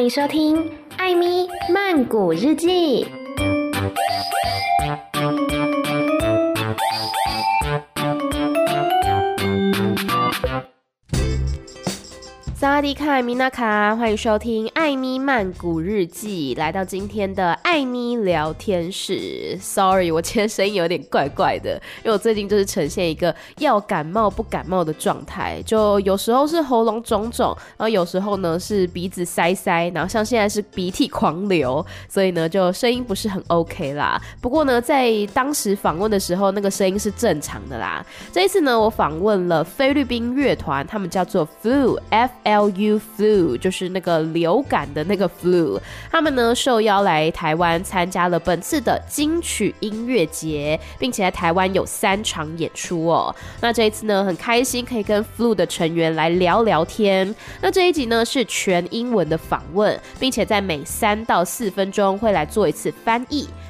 欢迎收听《艾咪曼谷日记》。萨迪卡，米娜卡，欢迎收听《艾咪曼谷日记》。来到今天的艾咪聊天室，Sorry，我今天声音有点怪怪的，因为我最近就是呈现一个要感冒不感冒的状态，就有时候是喉咙肿肿，然后有时候呢是鼻子塞塞，然后像现在是鼻涕狂流，所以呢就声音不是很 OK 啦。不过呢，在当时访问的时候，那个声音是正常的啦。这一次呢，我访问了菲律宾乐团，他们叫做 Flu，F。L U flu 就是那个流感的那个 flu，他们呢受邀来台湾参加了本次的金曲音乐节，并且在台湾有三场演出哦。那这一次呢很开心可以跟 flu 的成员来聊聊天。那这一集呢是全英文的访问，并且在每三到四分钟会来做一次翻译。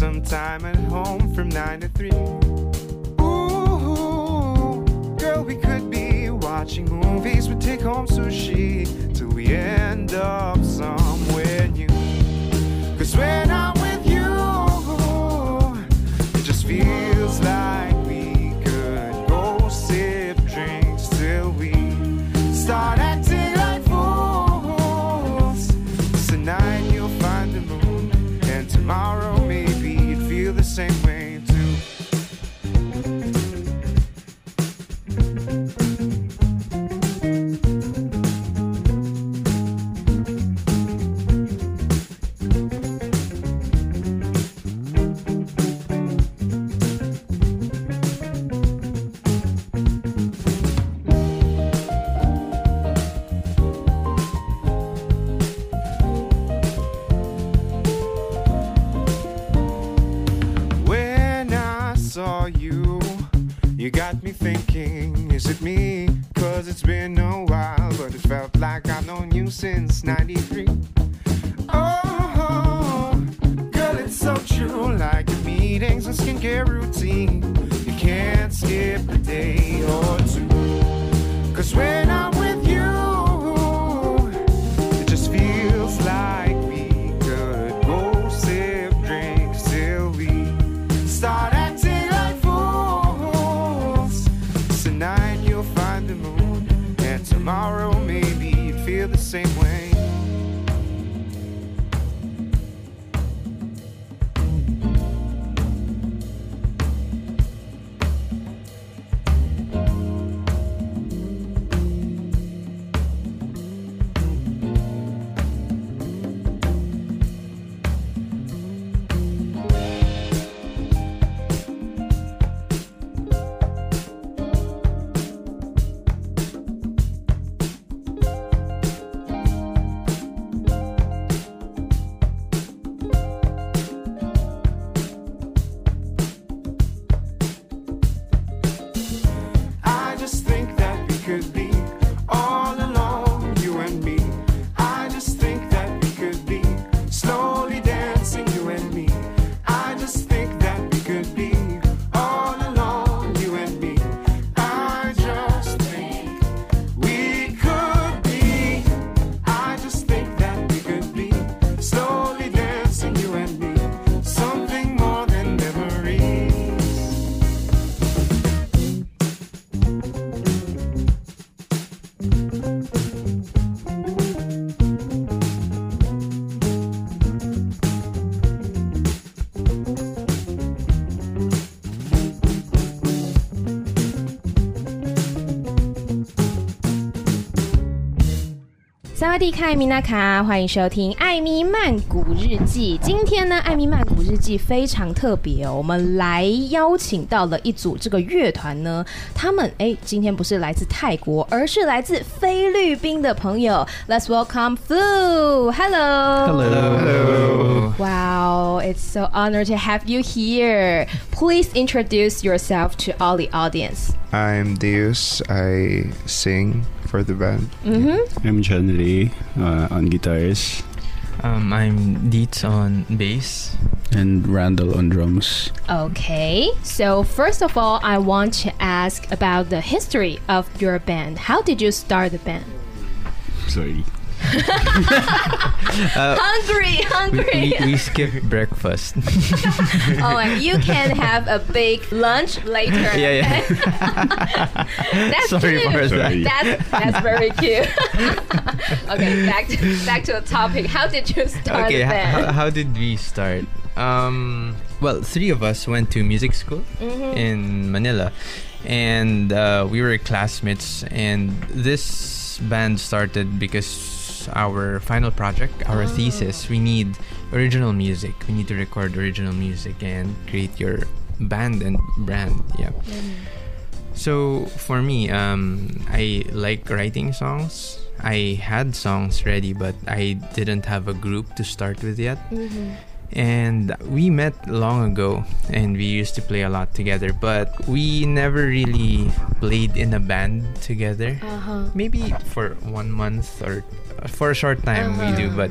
to spend some time at home from nine to three. Ooh, girl, we could be watching movies, we take home sushi till we end up somewhere new. Cause when 萨瓦迪卡，米娜卡，欢迎收听《艾米曼谷日记》。今天呢，《艾米曼谷日记》非常特别哦，我们来邀请到了一组这个乐团呢，他们哎，今天不是来自泰国，而是来自菲律宾的朋友。Let's welcome Flu. Hello. Hello. Wow, it's so honored to have you here. Please introduce yourself to all the audience. I'm Deus. I sing for the band. I'm John Ray uh, on guitars Um, I'm Dietz on bass. and Randall on drums. Okay, so first of all, I want to ask about the history of your band. How did you start the band? Sorry. Hungry, We, hungry. we, we skipped breakfast. oh, and you can have a big lunch later. Yeah, yeah. that's Sorry cute. for that. That's that's very cute. okay, back to back to the topic. How did you start okay, how, how did we start? Um, well, three of us went to music school Mm-hmm. in Manila, and uh, we were classmates. And this band started because our final project, our Oh. thesis, we need original music. We need to record original music and create your band and brand. Yeah. Mm. So for me, um, I like writing songs. I had songs ready, but I didn't have a group to start with yet. Mm-hmm. And we met long ago, and we used to play a lot together, but we never really played in a band together. Uh-huh. Maybe for one month or for a short time we do, Uh-huh. but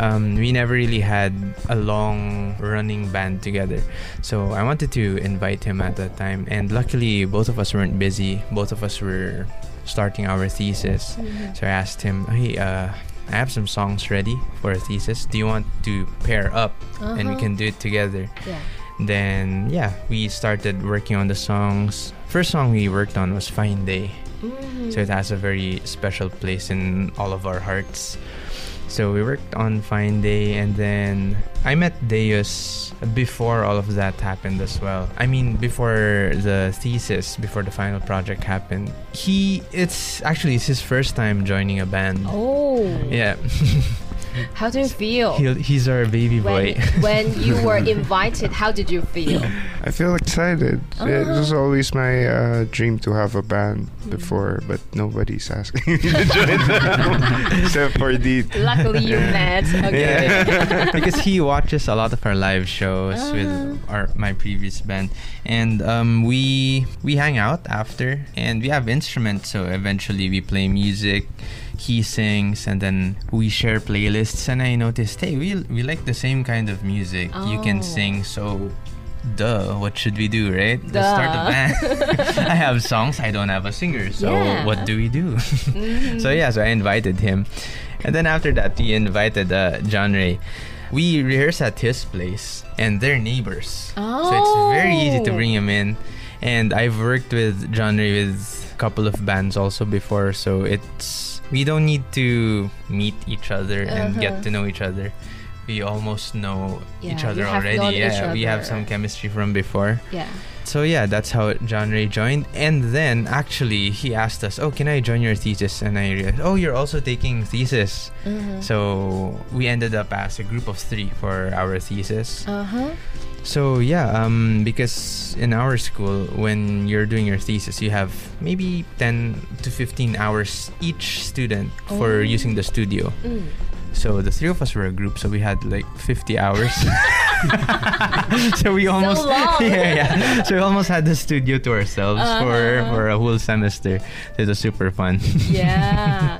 um, we never really had a long running band together. So I wanted to invite him at that time, and luckily both of us weren't busy. Both of us were starting our thesis. So I asked him, "Hey, uh, I have some songs ready for a thesis. Do you want to pair up and we Uh-huh. can do it together?" Yeah. Then yeah, we started working on the songs. First song we worked on was "Fine Day." Mm-hmm. So it has a very special place in all of our hearts. So we worked on Fine Day and then I met Deus before all of that happened as well. I mean before the thesis, before the final project happened. He it's actually it's his first time joining a band. Oh, Yeah. how do you feel He'll, he's our baby when, boy. when you were invited? How did you feel? I feel excited. It Uh-huh. was always my uh, dream to have a band before, but nobody's asking me to join them except for Deet. Luckily, you met. Okay. Yeah. because he watches a lot of our live shows Uh-huh. with our my previous band, and um, we we hang out after, and we have instruments. So eventually, we play music. He sings, and then we share playlists. And I noticed, hey, we we like the same kind of music. You Oh. can sing, so. Duh, what should we do, right? Let's start a band. I have songs, I don't have a singer, so Yeah. what do we do? Mhm. So yeah, so I invited him, and then after that, we invited uh, John Ray. We rehearse at his place, and they're neighbors, so it's very easy to Oh. bring him in. And I've worked with John Ray with a couple of bands also before, so it's we don't need to meet each other and Uh-huh. get to know each other. We almost know each other already. each yeah, we have some chemistry from before. Yeah. So yeah, that's how John Ray joined. And then actually he asked us, "Oh, can I join your thesis?" And I realized, "Oh, you're also taking thesis." Mhm. So we ended up as a group of three for our thesis. Uh-huh. So yeah, um, because in our school, when you're doing your thesis, you have maybe 10 to 15 hours each student Oh. for using the studio. Mm. So the three of us were a group, so we had like 50 hours. so we almost long. yeah, yeah. So we almost had the studio to ourselves for Uh-huh. for a whole semester. It was super fun. Yeah.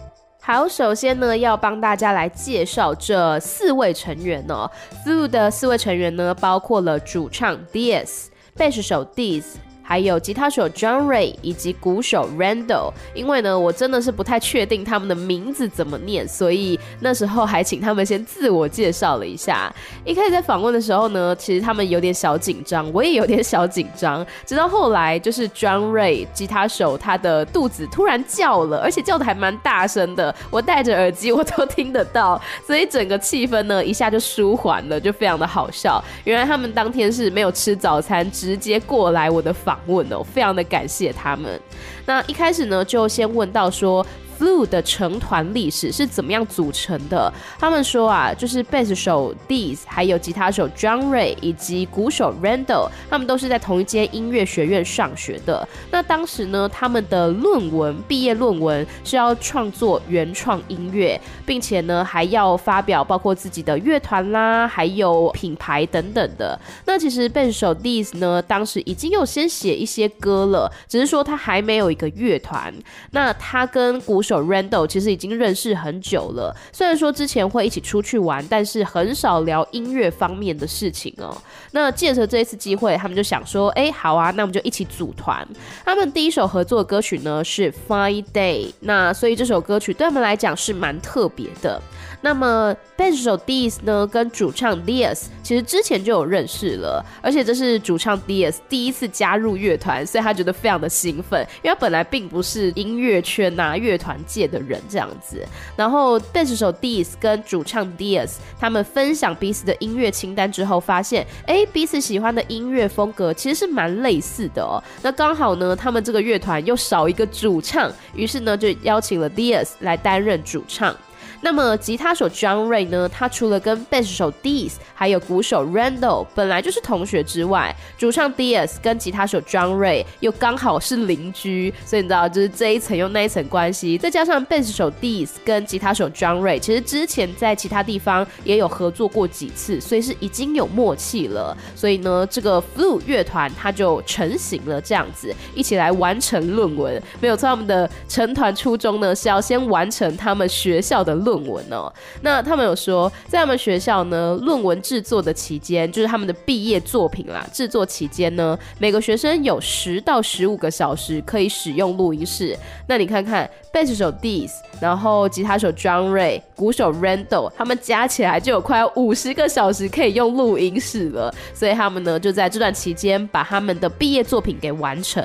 好，首先呢，要帮大家来介绍这四位成员哦。Zoo 的四位成员呢，包括了主唱 Diaz、贝斯手 Diz。还有吉他手 John Ray 以及鼓手 Randall，因为呢，我真的是不太确定他们的名字怎么念，所以那时候还请他们先自我介绍了一下。一开始在访问的时候呢，其实他们有点小紧张，我也有点小紧张。直到后来，就是 John Ray 吉他手他的肚子突然叫了，而且叫的还蛮大声的，我戴着耳机我都听得到，所以整个气氛呢一下就舒缓了，就非常的好笑。原来他们当天是没有吃早餐，直接过来我的房问哦，非常的感谢他们。那一开始呢，就先问到说 Blue 的成团历史是怎么样组成的。他们说啊，就是贝斯手 Dee，还有吉他手 John Ray 以及鼓手 Randall，他们都是在同一间音乐学院上学的。那当时呢，他们的论文毕业论文是要创作原创音乐，并且呢还要发表包括自己的乐团啦，还有品牌等等的。那其实贝斯手 Dee 呢，当时已经有先写一些歌了，只是说他还没有一个乐团。那他跟鼓手 Randall 其实已经认识很久了，虽然说之前会一起出去玩，但是很少聊音乐方面的事情哦。那借着这一次机会，他们就想说，哎，好啊，那我们就一起组团。他们第一首合作的歌曲呢是《Fine Day》，那所以这首歌曲对他们来讲是蛮特别的。那么贝斯手 Dees 呢，跟主唱 Diaz 其实之前就有认识了，而且这是主唱 Diaz 第一次加入乐团，所以他觉得非常的兴奋，因为他本来并不是音乐圈呐、乐团界的人这样子。然后贝斯手 Dees 跟主唱 Diaz 他们分享彼此的音乐清单之后，发现哎，彼此喜欢的音乐风格其实是蛮类似的哦。那刚好呢，他们这个乐团又少一个主唱，于是呢就邀请了 Diaz 来担任主唱。那么吉他手 John Ray 呢？他除了跟贝斯手 Dees 还有鼓手 Randall 本来就是同学之外，主唱 Dees 跟吉他手 John Ray 又刚好是邻居，所以你知道，就是这一层又那一层关系。再加上贝斯手 Dees 跟吉他手 John Ray 其实之前在其他地方也有合作过几次，所以是已经有默契了。所以呢，这个 Flu 乐团它就成型了，这样子一起来完成论文。没有错，他们的成团初衷呢是要先完成他们学校的论论文哦。那他们有说，在他们学校呢，论文制作的期间，就是他们的毕业作品啦，制作期间呢，每个学生有十到十五个小时可以使用录音室。那你看看，贝斯手 Dees，然后吉他手 John Ray，鼓手 Randall，他们加起来就有快五十个小时可以用录音室了。所以他们呢，就在这段期间把他们的毕业作品给完成。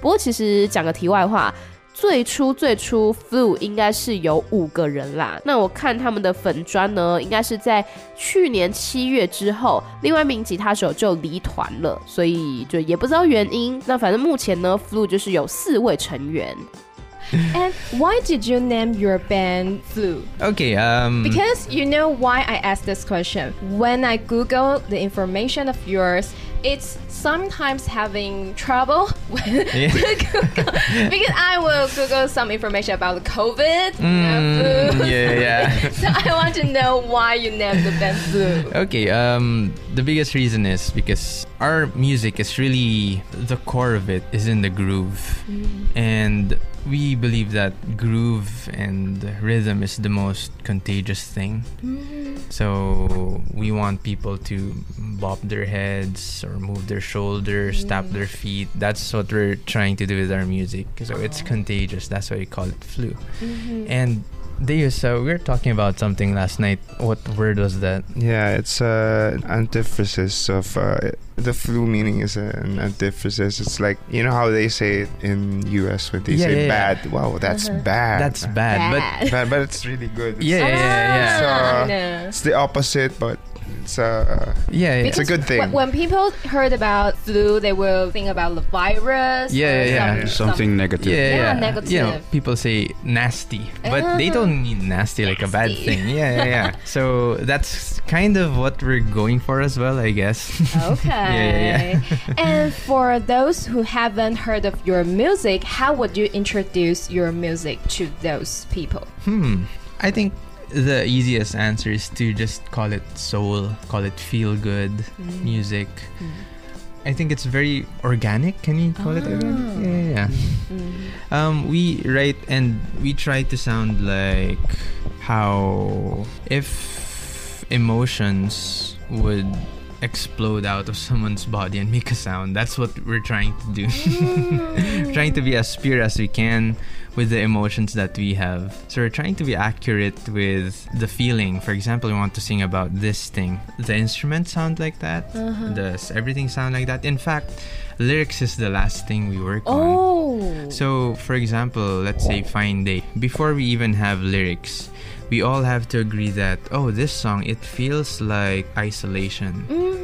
不过，其实讲个题外话。最初最初，Flu 应该是有五个人啦。那我看他们的粉砖呢，应该是在去年七月之后，另外一名吉他手就离团了，所以就也不知道原因。那反正目前呢，Flu 就是有四位成员。And why did you name your band Flu? Okay. Um. Because you know why I asked this question. When I Google the information of yours, it's sometimes having trouble with Yeah. Google because I will Google some information about the COVID. Mm, flu. yeah, yeah. so I want to know why you named the band Flu. Okay, um, the biggest reason is because our music is really the core of it is in the groove, and we believe that groove and rhythm is the most contagious thing. Mm-hmm. So we want people to bob their heads or move their shoulders, tap their mm. feet. That's what we're trying to do with our music. So it's contagious. That's why we call it flu. Mm-hmm. And Deus, so we were talking about something last night. What word was that? Yeah, it's uh, an antithesis of uh, the flu. Meaning is an antithesis. It's like you know how they say it in U.S. when they Yeah, say yeah, yeah. bad. Wow, that's bad. That's bad. But bad, but it's really good. It's, yeah, yeah, yeah, yeah. Ah, no. it's the opposite, but it's uh, Yeah, yeah. It's a good thing. When, when people heard about flu, they will think about the virus. Yeah, yeah, yeah. some- Something some- negative. yeah, Yeah, yeah. negative. You know, people say nasty, but they Uh-huh. don't mean nasty like a bad thing. Yeah, yeah, yeah. so that's kind of what we're going for as well, I guess. Okay. Yeah, yeah, and for those who haven't heard of your music, how would you introduce your music to those people? Hmm. I think the easiest answer is to just call it soul, call it feel good mm. music. Mm. I think it's very organic. Can you call it organic? Ah. Yeah, yeah, yeah. Mm. Um, we write and we try to sound like how if emotions would explode out of someone's body and make a sound. That's what we're trying to do. trying to be as pure as we can with the emotions that we have. So we're trying to be accurate with the feeling. For example, we want to sing about this thing. The instruments sound like that. Uh-huh. Does everything sound like that? In fact, lyrics is the last thing we work on. Oh. So, for example, let's say Fine Day. Before we even have lyrics, we all have to agree that, oh, this song, it feels like isolation. Mm.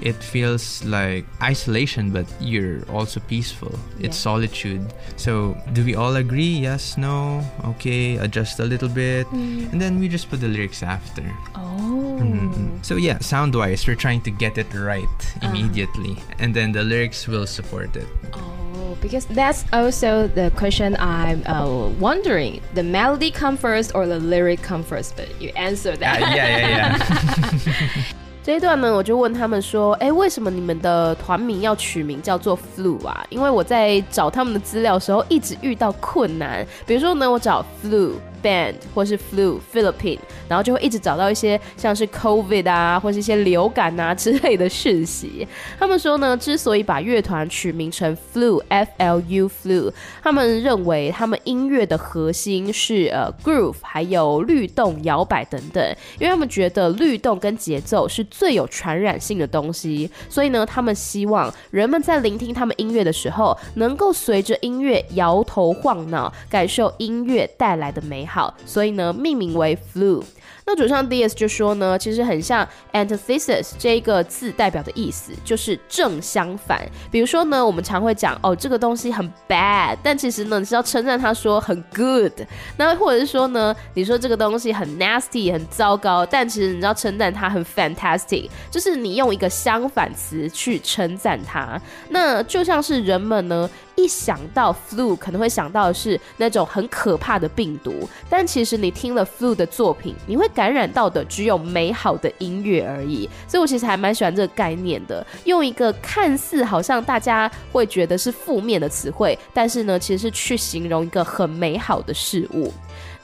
It feels like isolation, but you're also peaceful. It's solitude. So, do we all agree? Yes, no, okay, adjust a little bit, and then we just put the lyrics after. Oh. Mhm. So yeah, sound wise, we're trying to get it right Uh-huh. immediately, and then the lyrics will support it. Oh, because that's also the question I'm uh, wondering. The melody come first or the lyric come first? But you answer Uh, that. yeah, yeah, yeah. 这一段呢，我就问他们说：“哎，为什么你们的团名要取名叫做 Flu 啊？因为我在找他们的资料的时候，一直遇到困难。比如说呢，我找 Flu Band 或是 Flu Philippine，然后就会一直找到一些像是 COVID 啊，或是一些流感啊 之类的讯息。他们说呢，之所以把乐团取名成 Flu F L U Flu，他们认为他们音乐的核心是呃 groove，还有律动、摇摆等等，因为他们觉得律动跟节奏是最有传染性的东西，所以呢，他们希望人们在聆听他们音乐的时候，能够随着音乐摇头晃脑，感受音乐带来的美好，好所以呢，命名为 Flu。那主唱 DS 就说呢，其实很像 antithesis 这一个字代表的意思，就是正相反。比如说呢，我们常会讲哦，这个东西很 bad，但其实呢，你是要称赞他说很 good。那或者是说呢，你说这个东西很 nasty，很糟糕，但其实你要称赞它很 fantastic，就是你用一个相反词去称赞它。那就像是人们呢。一想到 flu，可能会想到的是那种很可怕的病毒，但其实你听了 flu 的作品，你会感染到的只有美好的音乐而已。所以我其实还蛮喜欢这个概念的，用一个看似好像大家会觉得是负面的词汇，但是呢，其实是去形容一个很美好的事物。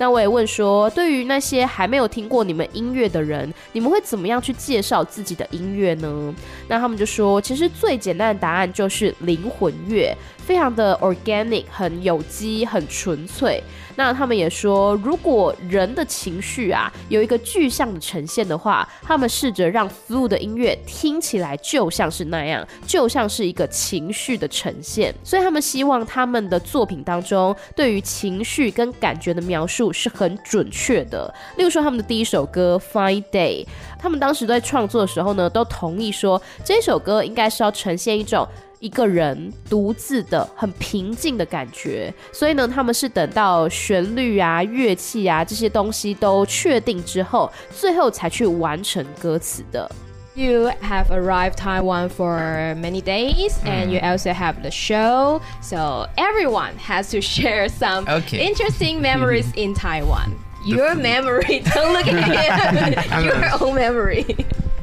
那我也问说，对于那些还没有听过你们音乐的人，你们会怎么样去介绍自己的音乐呢？那他们就说，其实最简单的答案就是灵魂乐，非常的 organic，很有机，很纯粹。那他们也说，如果人的情绪啊有一个具象的呈现的话，他们试着让 Flu 的音乐听起来就像是那样，就像是一个情绪的呈现。所以他们希望他们的作品当中对于情绪跟感觉的描述是很准确的。例如说他们的第一首歌《Fine Day》，他们当时在创作的时候呢，都同意说这首歌应该是要呈现一种。一个人独自的很平静的感觉，所以呢，他们是等到旋律啊、乐器啊这些东西都确定之后，最后才去完成歌词的。You have arrived Taiwan for many days, and you also have the show. So everyone has to share some Okay. interesting memories in Taiwan. Your memory. Don't look at him. Your own memory.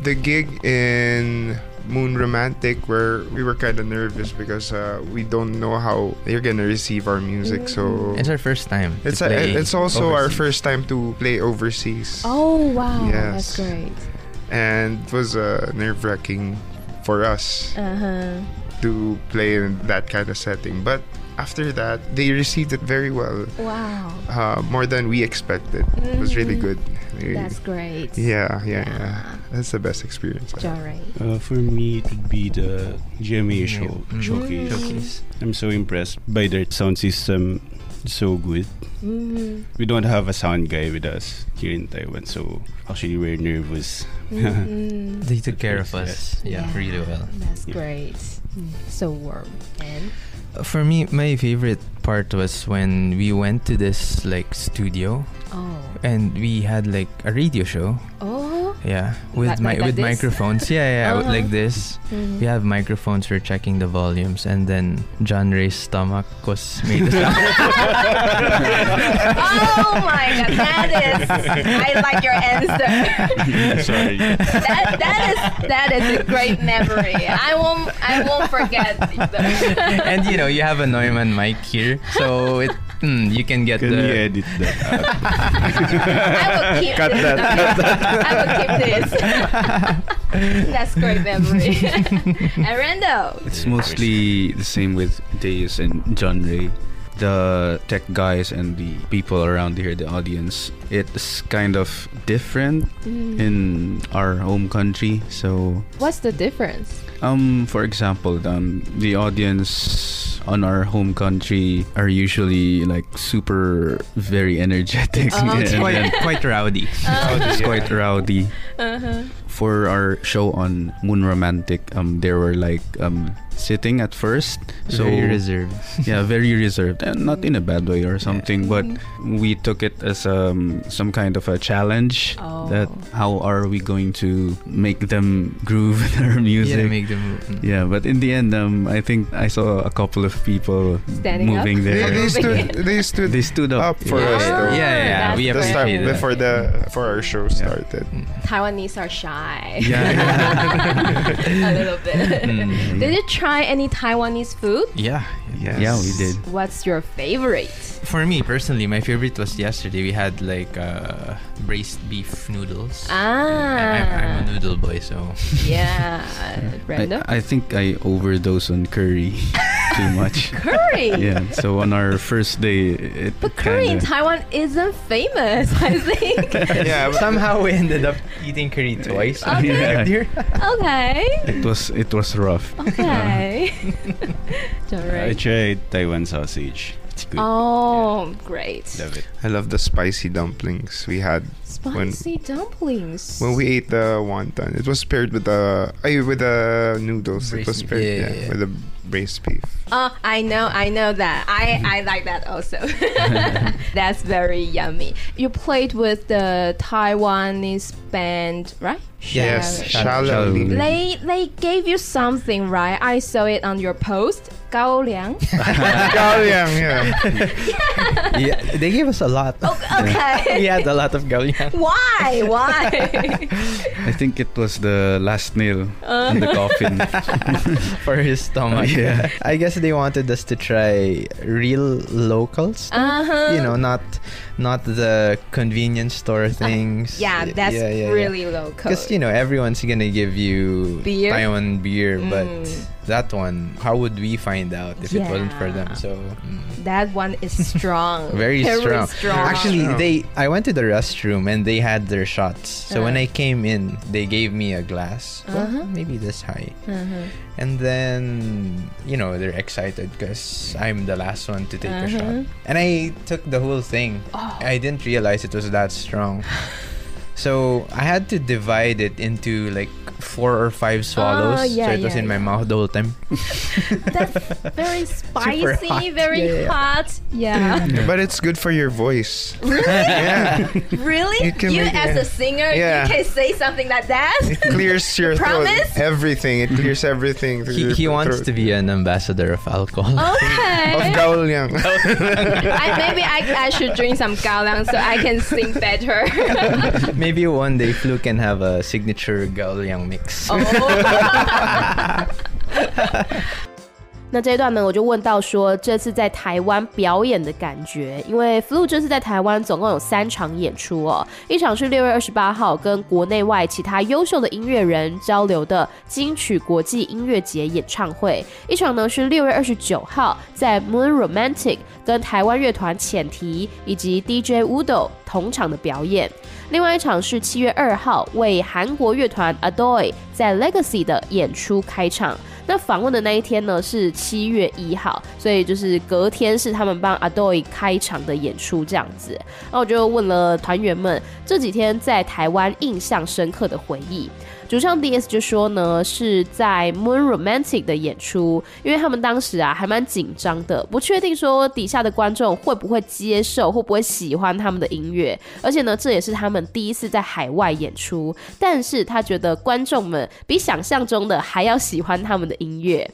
the gig in Moon Romantic where we were kind of nervous because uh, we don't know how they're gonna receive our music. So It's our first time. to it's a, play it's also our first time to play overseas, Oh wow, Yes. that's great. and it was uh, nerve wracking for us Uh huh. to play in that kind of setting. But after that, they received it very well, Wow, uh, more than we expected. It was really Mhm. good. Really- that's great. yeah, yeah, yeah. That's the best experience. I Uh, for me, it would be the GMA show Mm. showcase. Showcase. I'm so impressed by their sound system. So good. Mm-hmm. We don't have a sound guy with us here in Taiwan, so actually we're nervous. Mhm. They took care of Yes. us. Yeah, Yeah. really well. That's Yeah. great. Mm, So warm. And For me, my favorite part was when we went to this like studio. Oh, and we had like a radio show. oh, Yeah, with Like- my like- like with this? microphones. Yeah, yeah, Uh-huh. like this. Mhm. We have microphones for checking the volumes, and then John Ray's stomach was made a sound. oh my god, that is. I like your answer. Sorry. that that is that is a great memory. I won't I won't forget. and you know, you have a Neumann mic here, so it mm, you can get Can the. you edit that? I will keep Cut this. that, I will keep this. That's great memory. and Randall. It's mostly the same with Deus and John Ray. The tech guys and the people around here, the audience, it's kind of different Mm. in our home country. So, What's the difference? um, for example, um, the audience on our home country are usually like super, very energetic. Oh, okay. and quite quite rowdy. it's quite rowdy. Uh-huh. For our show on Moon Romantic, um, they were like um, sitting at first, so Very reserved. yeah, very reserved, and not in a bad way or something, but we took it as um, some kind of a challenge. Oh. That how are we going to make them groove with our music? Yeah, make them. mm. Yeah, but in the end, um, I think I saw a couple of people Standing moving They, there. they stood. They stood They stood up. up for Yeah. us. Yeah, though. yeah, yeah, That's we the start appreciate that. before the for our show started. Taiwanese are shy. Yeah, a little bit. Mm. Did you try any Taiwanese food? Yeah. Yes. yeah, we did. What's your favorite? For me personally, my favorite was yesterday. We had like uh, braised beef noodles. I- I'm, I'm a Ah, noodle boy, so yeah. Brenda? I, I think I overdosed on curry too much. curry. yeah, so on our first day, it But curry in kinda- Taiwan isn't famous, I think. Yeah, somehow we ended up eating curry twice. Okay. Yeah. Okay. it was it was rough. Okay. Uh, I Alright. tried Taiwan sausage. It's oh, good. Oh, great. Love it. I love the spicy dumplings we had when Spicy dumplings. when we ate the wonton. It was paired with the ay, with the noodles. it was Braised- paired yeah, yeah, yeah, yeah. with the braised beef. Oh, I know, I know that. I, I like that also. That's very yummy. You played with the Taiwanese band, right? Yes, Shallow. shallow. Shallow. They they gave you something, right? I saw it on your post. 高粱. Gaoyang, yeah. yeah, they gave us a lot. Okay. we had a lot of gaoyang. Why? Why? I think it was the last nail in the coffin. for his stomach. Yeah. I guess they wanted us to try real locals. Uh-huh. You know, not not the convenience store things. yeah, that's yeah, yeah, yeah. really local. Because you know everyone's gonna give you Beer? Taiwan beer, but Mm. That one, how would we find out if it wasn't for them? So mm, that one is strong. very, strong. strong. Actually, Strong. they I went to the restroom and they had their shots. So when Uh. I came in, they gave me a glass, well, Uh-huh. maybe this high, Uh-huh. and then you know they're excited because I'm the last one to take a Uh-huh. shot, and I took the whole thing. Oh. I didn't realize it was that strong. So I had to divide it into like four or five swallows. Oh, yeah, so it was yeah, in my mouth the whole time. That's very spicy, hot. very Yeah, yeah. hot. Yeah. But it's good for your voice. Really? Yeah. really? You can make- as yeah. a singer, Yeah. you can say something like that? It clears your throat. Promise? Everything. It clears everything. He, your he wants throat. to be an ambassador of alcohol. Okay. Of Gaoyang. I, maybe I, I should drink some gaolang so I can sing better. Maybe one day Flu can have a signature Gaoyang mix. oh. 那这一段呢，我就问到说，这次在台湾表演的感觉，因为 Flu 这次在台湾总共有三场演出哦，一场是六月二十八号跟国内外其他优秀的音乐人交流的金曲国际音乐节演唱会，一场呢是六月二十九号在 Moon Romantic 跟台湾乐团浅提以及 DJ Udo 同场的表演。另外一场是七月二号为韩国乐团 Adoy 在 Legacy 的演出开场。那访问的那一天呢是七月一号，所以就是隔天是他们帮 Adoy 开场的演出这样子。那我就问了团员们这几天在台湾印象深刻的回忆。主唱 DS 就说呢，是在 Moon Romantic 的演出，因为他们当时啊还蛮紧张的，不确定说底下的观众会不会接受，会不会喜欢他们的音乐，而且呢，这也是他们第一次在海外演出，但是他觉得观众们比想象中的还要喜欢他们的音乐。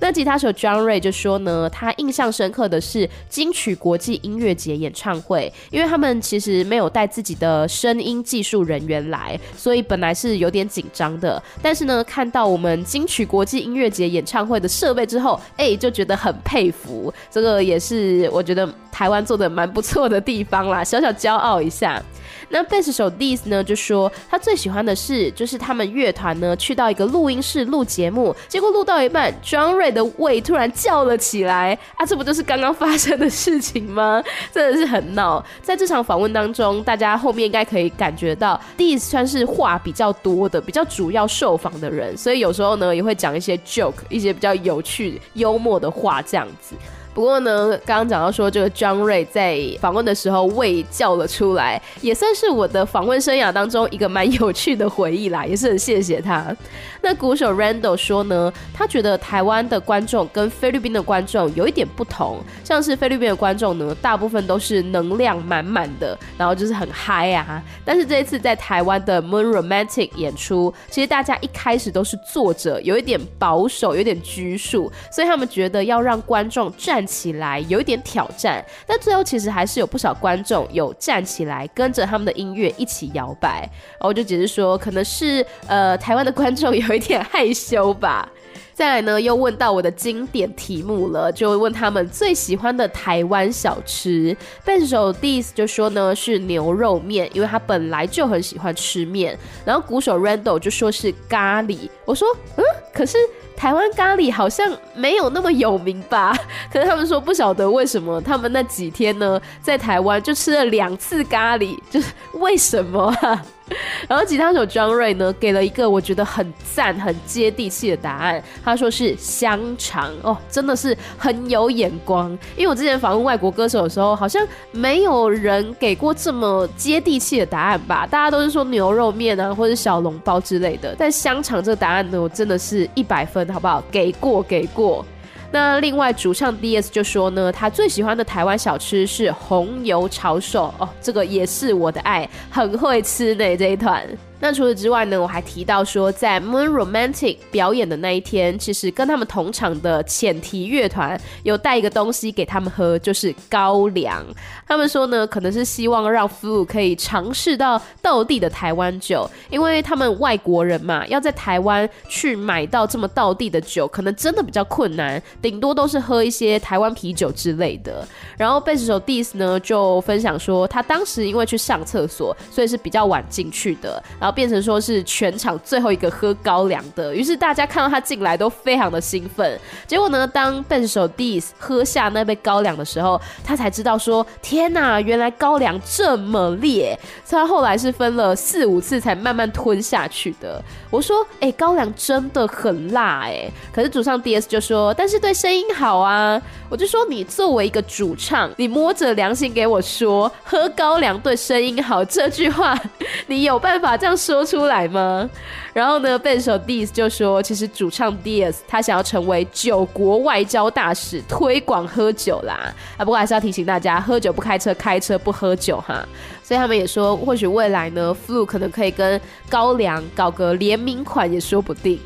那吉他手 John Ray 就说呢，他印象深刻的是金曲国际音乐节演唱会，因为他们其实没有带自己的声音技术人员来，所以本来是有点紧张的。但是呢，看到我们金曲国际音乐节演唱会的设备之后，哎、就觉得很佩服。这个也是我觉得台湾做的蛮不错的地方啦，小小骄傲一下。那贝斯手 Dis 呢就说他最喜欢的是，就是他们乐团呢去到一个录音室录节目，结果录到一半，John Ray 的胃突然叫了起来啊，这不就是刚刚发生的事情吗？真的是很闹。在这场访问当中，大家后面应该可以感觉到，Dis 算是话比较多的、比较主要受访的人，所以有时候呢也会讲一些 joke，一些比较有趣、幽默的话这样子。不过呢，刚刚讲到说这个张瑞在访问的时候胃叫了出来，也算是我的访问生涯当中一个蛮有趣的回忆啦，也是很谢谢他。那鼓手 Randall 说呢，他觉得台湾的观众跟菲律宾的观众有一点不同，像是菲律宾的观众呢，大部分都是能量满满的，然后就是很嗨啊。但是这一次在台湾的 Moon Romantic 演出，其实大家一开始都是坐着，有一点保守，有点拘束，所以他们觉得要让观众站起来有一点挑战。但最后其实还是有不少观众有站起来，跟着他们的音乐一起摇摆。然后我就只是说，可能是呃台湾的观众有一点害羞吧。再来呢，又问到我的经典题目了，就问他们最喜欢的台湾小吃。贝手 Dis 就说呢是牛肉面，因为他本来就很喜欢吃面。然后鼓手 Randall 就说是咖喱。我说嗯，可是台湾咖喱好像没有那么有名吧？可是他们说不晓得为什么，他们那几天呢在台湾就吃了两次咖喱，就是为什么啊？然后吉他手张瑞呢，给了一个我觉得很赞、很接地气的答案。他说是香肠哦，真的是很有眼光。因为我之前访问外国歌手的时候，好像没有人给过这么接地气的答案吧？大家都是说牛肉面啊，或者小笼包之类的。但香肠这个答案呢，我真的是一百分，好不好？给过，给过。那另外主唱 DS 就说呢，他最喜欢的台湾小吃是红油炒手哦，这个也是我的爱，很会吃呢这一团。那除此之外呢，我还提到说，在 Moon Romantic 表演的那一天，其实跟他们同场的浅提乐团有带一个东西给他们喝，就是高粱。他们说呢，可能是希望让 F U 可以尝试到道地的台湾酒，因为他们外国人嘛，要在台湾去买到这么道地的酒，可能真的比较困难，顶多都是喝一些台湾啤酒之类的。然后贝斯手 Dis 呢就分享说，他当时因为去上厕所，所以是比较晚进去的。然后变成说是全场最后一个喝高粱的，于是大家看到他进来都非常的兴奋。结果呢，当笨手 Dis 喝下那杯高粱的时候，他才知道说：天哪，原来高粱这么烈！他后来是分了四五次才慢慢吞下去的。我说：哎、高粱真的很辣哎、可是主唱 DS 就说：但是对声音好啊。我就说你作为一个主唱，你摸着良心给我说，喝高粱对声音好这句话，你有办法这样说出来吗？然后呢，贝斯手 Diss 就说，其实主唱 Diss 他想要成为酒国外交大使，推广喝酒啦。啊，不过还是要提醒大家，喝酒不开车，开车不喝酒哈。所以他们也说，或许未来呢，Flu 可能可以跟高粱搞个联名款也说不定。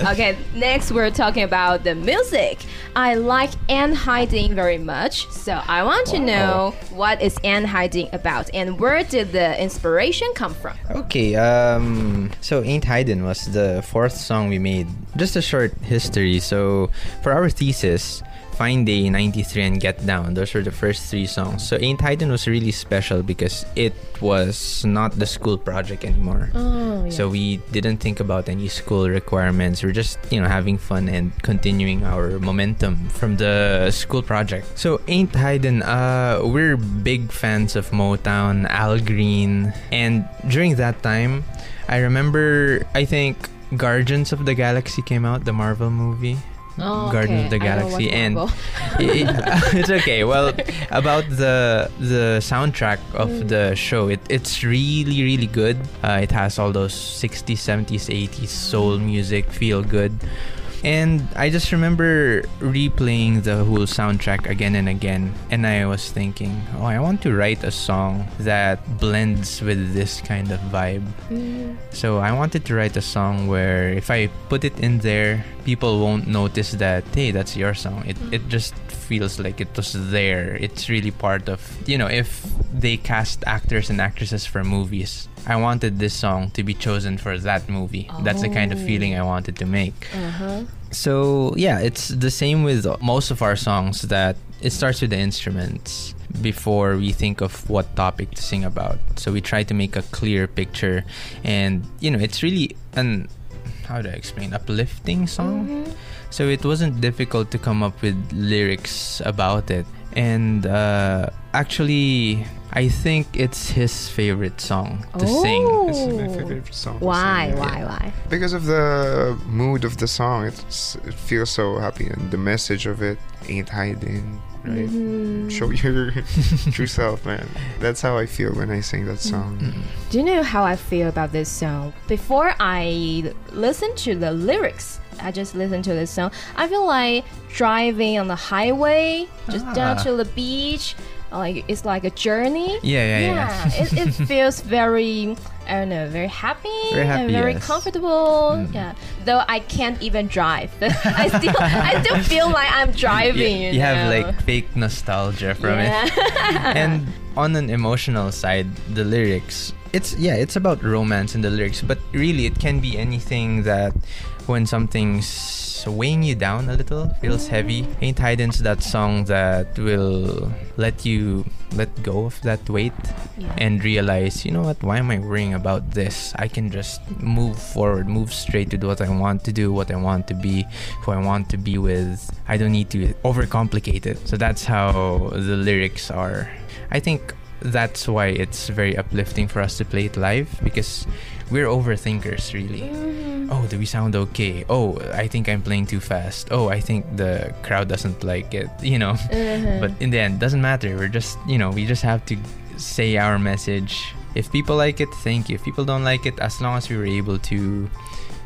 Okay, next we're talking about the music. I like Ain't Hiding very much, so I want to know what is Ain't Hiding about and where did the inspiration come from? Okay, um, so Ain't Hiding was the fourth song we made. Just a short history. So, for our thesis, Fine Day, 93, and Get Down, those were the first three songs. So, Ain't Hiding was really special because it was not the school project anymore. Oh, So, we didn't think about any school requirements. We're just, you know, having fun and continuing our momentum from the school project. So, Ain't Hiding, uh, we're big fans of Motown, Al Green, and during that time, I remember, I think Guardians of the Galaxy came out, the Marvel movie. Oh, Guardians of the okay. I don't Galaxy, and it- it's okay. Well, about the the soundtrack of the show, it, it's really really good. Uh, it has all those 60s, 70s, 80s soul music, feel good. And I just remember replaying the whole soundtrack again and again, and I was thinking, oh, I want to write a song that blends with this kind of vibe. Mm-hmm. So I wanted to write a song where if I put it in there, people won't notice that hey, that's your song. It it mm-hmm. just feels like it was there. It's really part of you know if they cast actors and actresses for movies. I wanted this song to be chosen for that movie. That's the kind of oh. feeling I wanted to make. Uh-huh. So yeah, it's the same with most of our songs that it starts with the instruments. before we think of what topic to sing about. So we try to make a clear picture, and you know, it's really an how do I explain uplifting song. Mm-hmm. So it wasn't difficult to come up with lyrics about it, and uh, actually, I think it's his favorite song to sing. This is my favorite song. to Why? sing. Why? Why? Because of the mood of the song, it's it feels so happy, and the message of it ain't hiding. Right? Mm-hmm. Show your true self, man. That's how I feel when I sing that song. Do you know how I feel about this song? Before I listen to the lyrics, I just listen to this song. I feel like driving on the highway, just down Ah. to the beach. Like it's like a journey. Yeah, yeah, yeah. it, it feels very, I don't know, very happy, Very happy, and very yes. comfortable. Mm. Yeah, though I can't even drive, I still, I still feel like I'm driving. You, you have know? like fake nostalgia from it. and on an emotional side the lyrics it's yeah it's about romance in the lyrics but really it can be anything that when something's weighing you down a little feels heavy Ain't Hiding's that song that will let you let go of that weight Yeah. and realize you know what? Why am i worrying about this? I can just move forward move straight to do what i want to do what i want to be who i want to be with. I don't need to overcomplicate it. So that's how the lyrics are. I think that's why it's very uplifting for us to play it live because we're overthinkers really. Oh do we sound okay? Oh i think i'm playing too fast. Oh i think the crowd doesn't like it you know? Uh-huh. but in the end doesn't matter. We're just you know we just have to say our message. If people like it thank you. If people don't like it as long as we were able to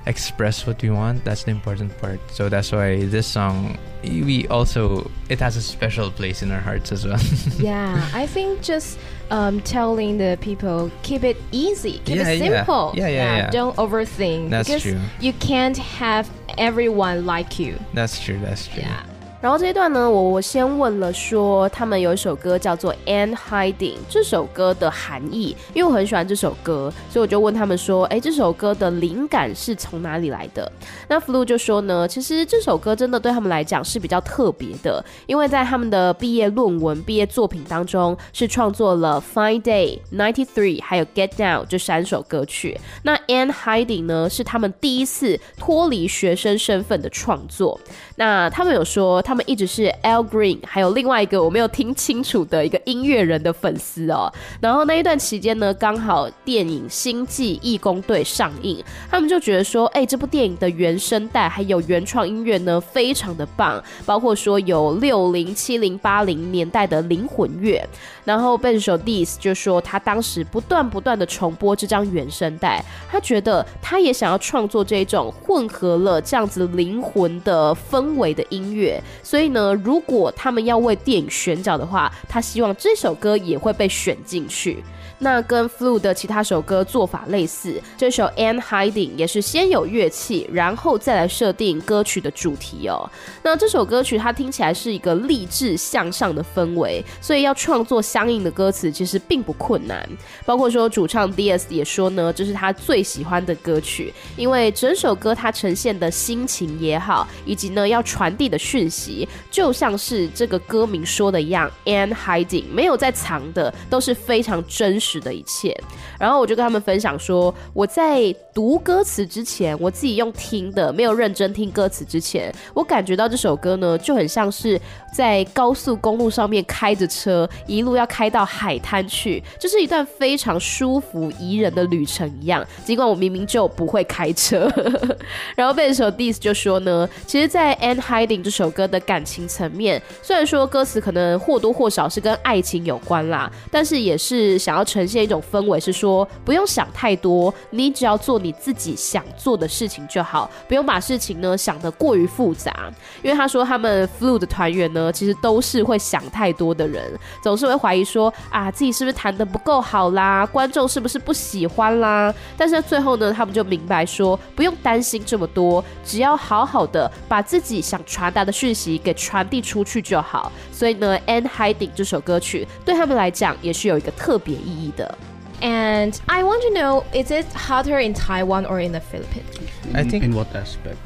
express what we want that's the important part. So that's why this song we also it has a special place in our hearts as well. Yeah, I think just um, telling the people keep it easy, keep Yeah, it yeah. simple. Yeah, yeah, yeah. Don't overthink That's because true. you can't have everyone like you. that's true that's true Yeah. 然后这一段呢，我我先问了说，他们有一首歌叫做《And Hiding》，这首歌的含义，因为我很喜欢这首歌，所以我就问他们说，哎，这首歌的灵感是从哪里来的？那 Flu 就说呢，其实这首歌真的对他们来讲是比较特别的，因为在他们的毕业论文、毕业作品当中是创作了《Fine Day》、《Ninety Three》还有《Get Down》这三首歌曲。那《And Hiding》呢，是他们第一次脱离学生身份的创作。那他们有说，他们一直是 Al Green，还有另外一个我没有听清楚的一个音乐人的粉丝哦。然后那一段期间呢，刚好电影《星际义工队》上映，他们就觉得说，哎、这部电影的原声带还有原创音乐呢，非常的棒，包括说有六零、七零、八零年代的灵魂乐。然后贝斯手 Dis 就说，他当时不断不断的重播这张原声带，他觉得他也想要创作这种混合了这样子灵魂的氛围的音乐，所以呢，如果他们要为电影选角的话，他希望这首歌也会被选进去。那跟 Flu 的其他首歌做法类似，这首《And Hiding》也是先有乐器，然后再来设定歌曲的主题哦。那这首歌曲它听起来是一个励志向上的氛围，所以要创作相应的歌词其实并不困难。包括说主唱 DS 也说呢，这是他最喜欢的歌曲，因为整首歌它呈现的心情也好，以及呢要传递的讯息，就像是这个歌名说的一样，and hiding 没有在藏的，都是非常真实的一切。然后我就跟他们分享说，我在读歌词之前，我自己用听的，没有认真听歌词之前，我感觉到这首歌呢，就很像是在高速公路上面开着车，一路要开到海滩去，就是一段非常舒服宜人的旅程一样。尽管我明明就不会开车，然后贝斯手 Diss 就说呢，其实，在《And Hiding》这首歌的感情层面，虽然说歌词可能或多或少是跟爱情有关啦，但是也是想要呈现一种氛围，是说不用想太多，你只要做你自己想做的事情就好，不用把事情呢想得过于复杂。因为他说他们 Flu 的团员呢，其实都是会想太多的人，总是会怀疑说啊自己是不是弹的不够好啦，观众是不是不喜欢啦。但是最后呢，他们就明白说不用担心这么多，只要好好的把自己想传达的讯息给传递出去就好。所以呢，《And Hiding》这首歌曲对他们来讲也是有一个特别意义的。And I want to know, is it hotter in Taiwan or in the Philippines? I think in what aspect?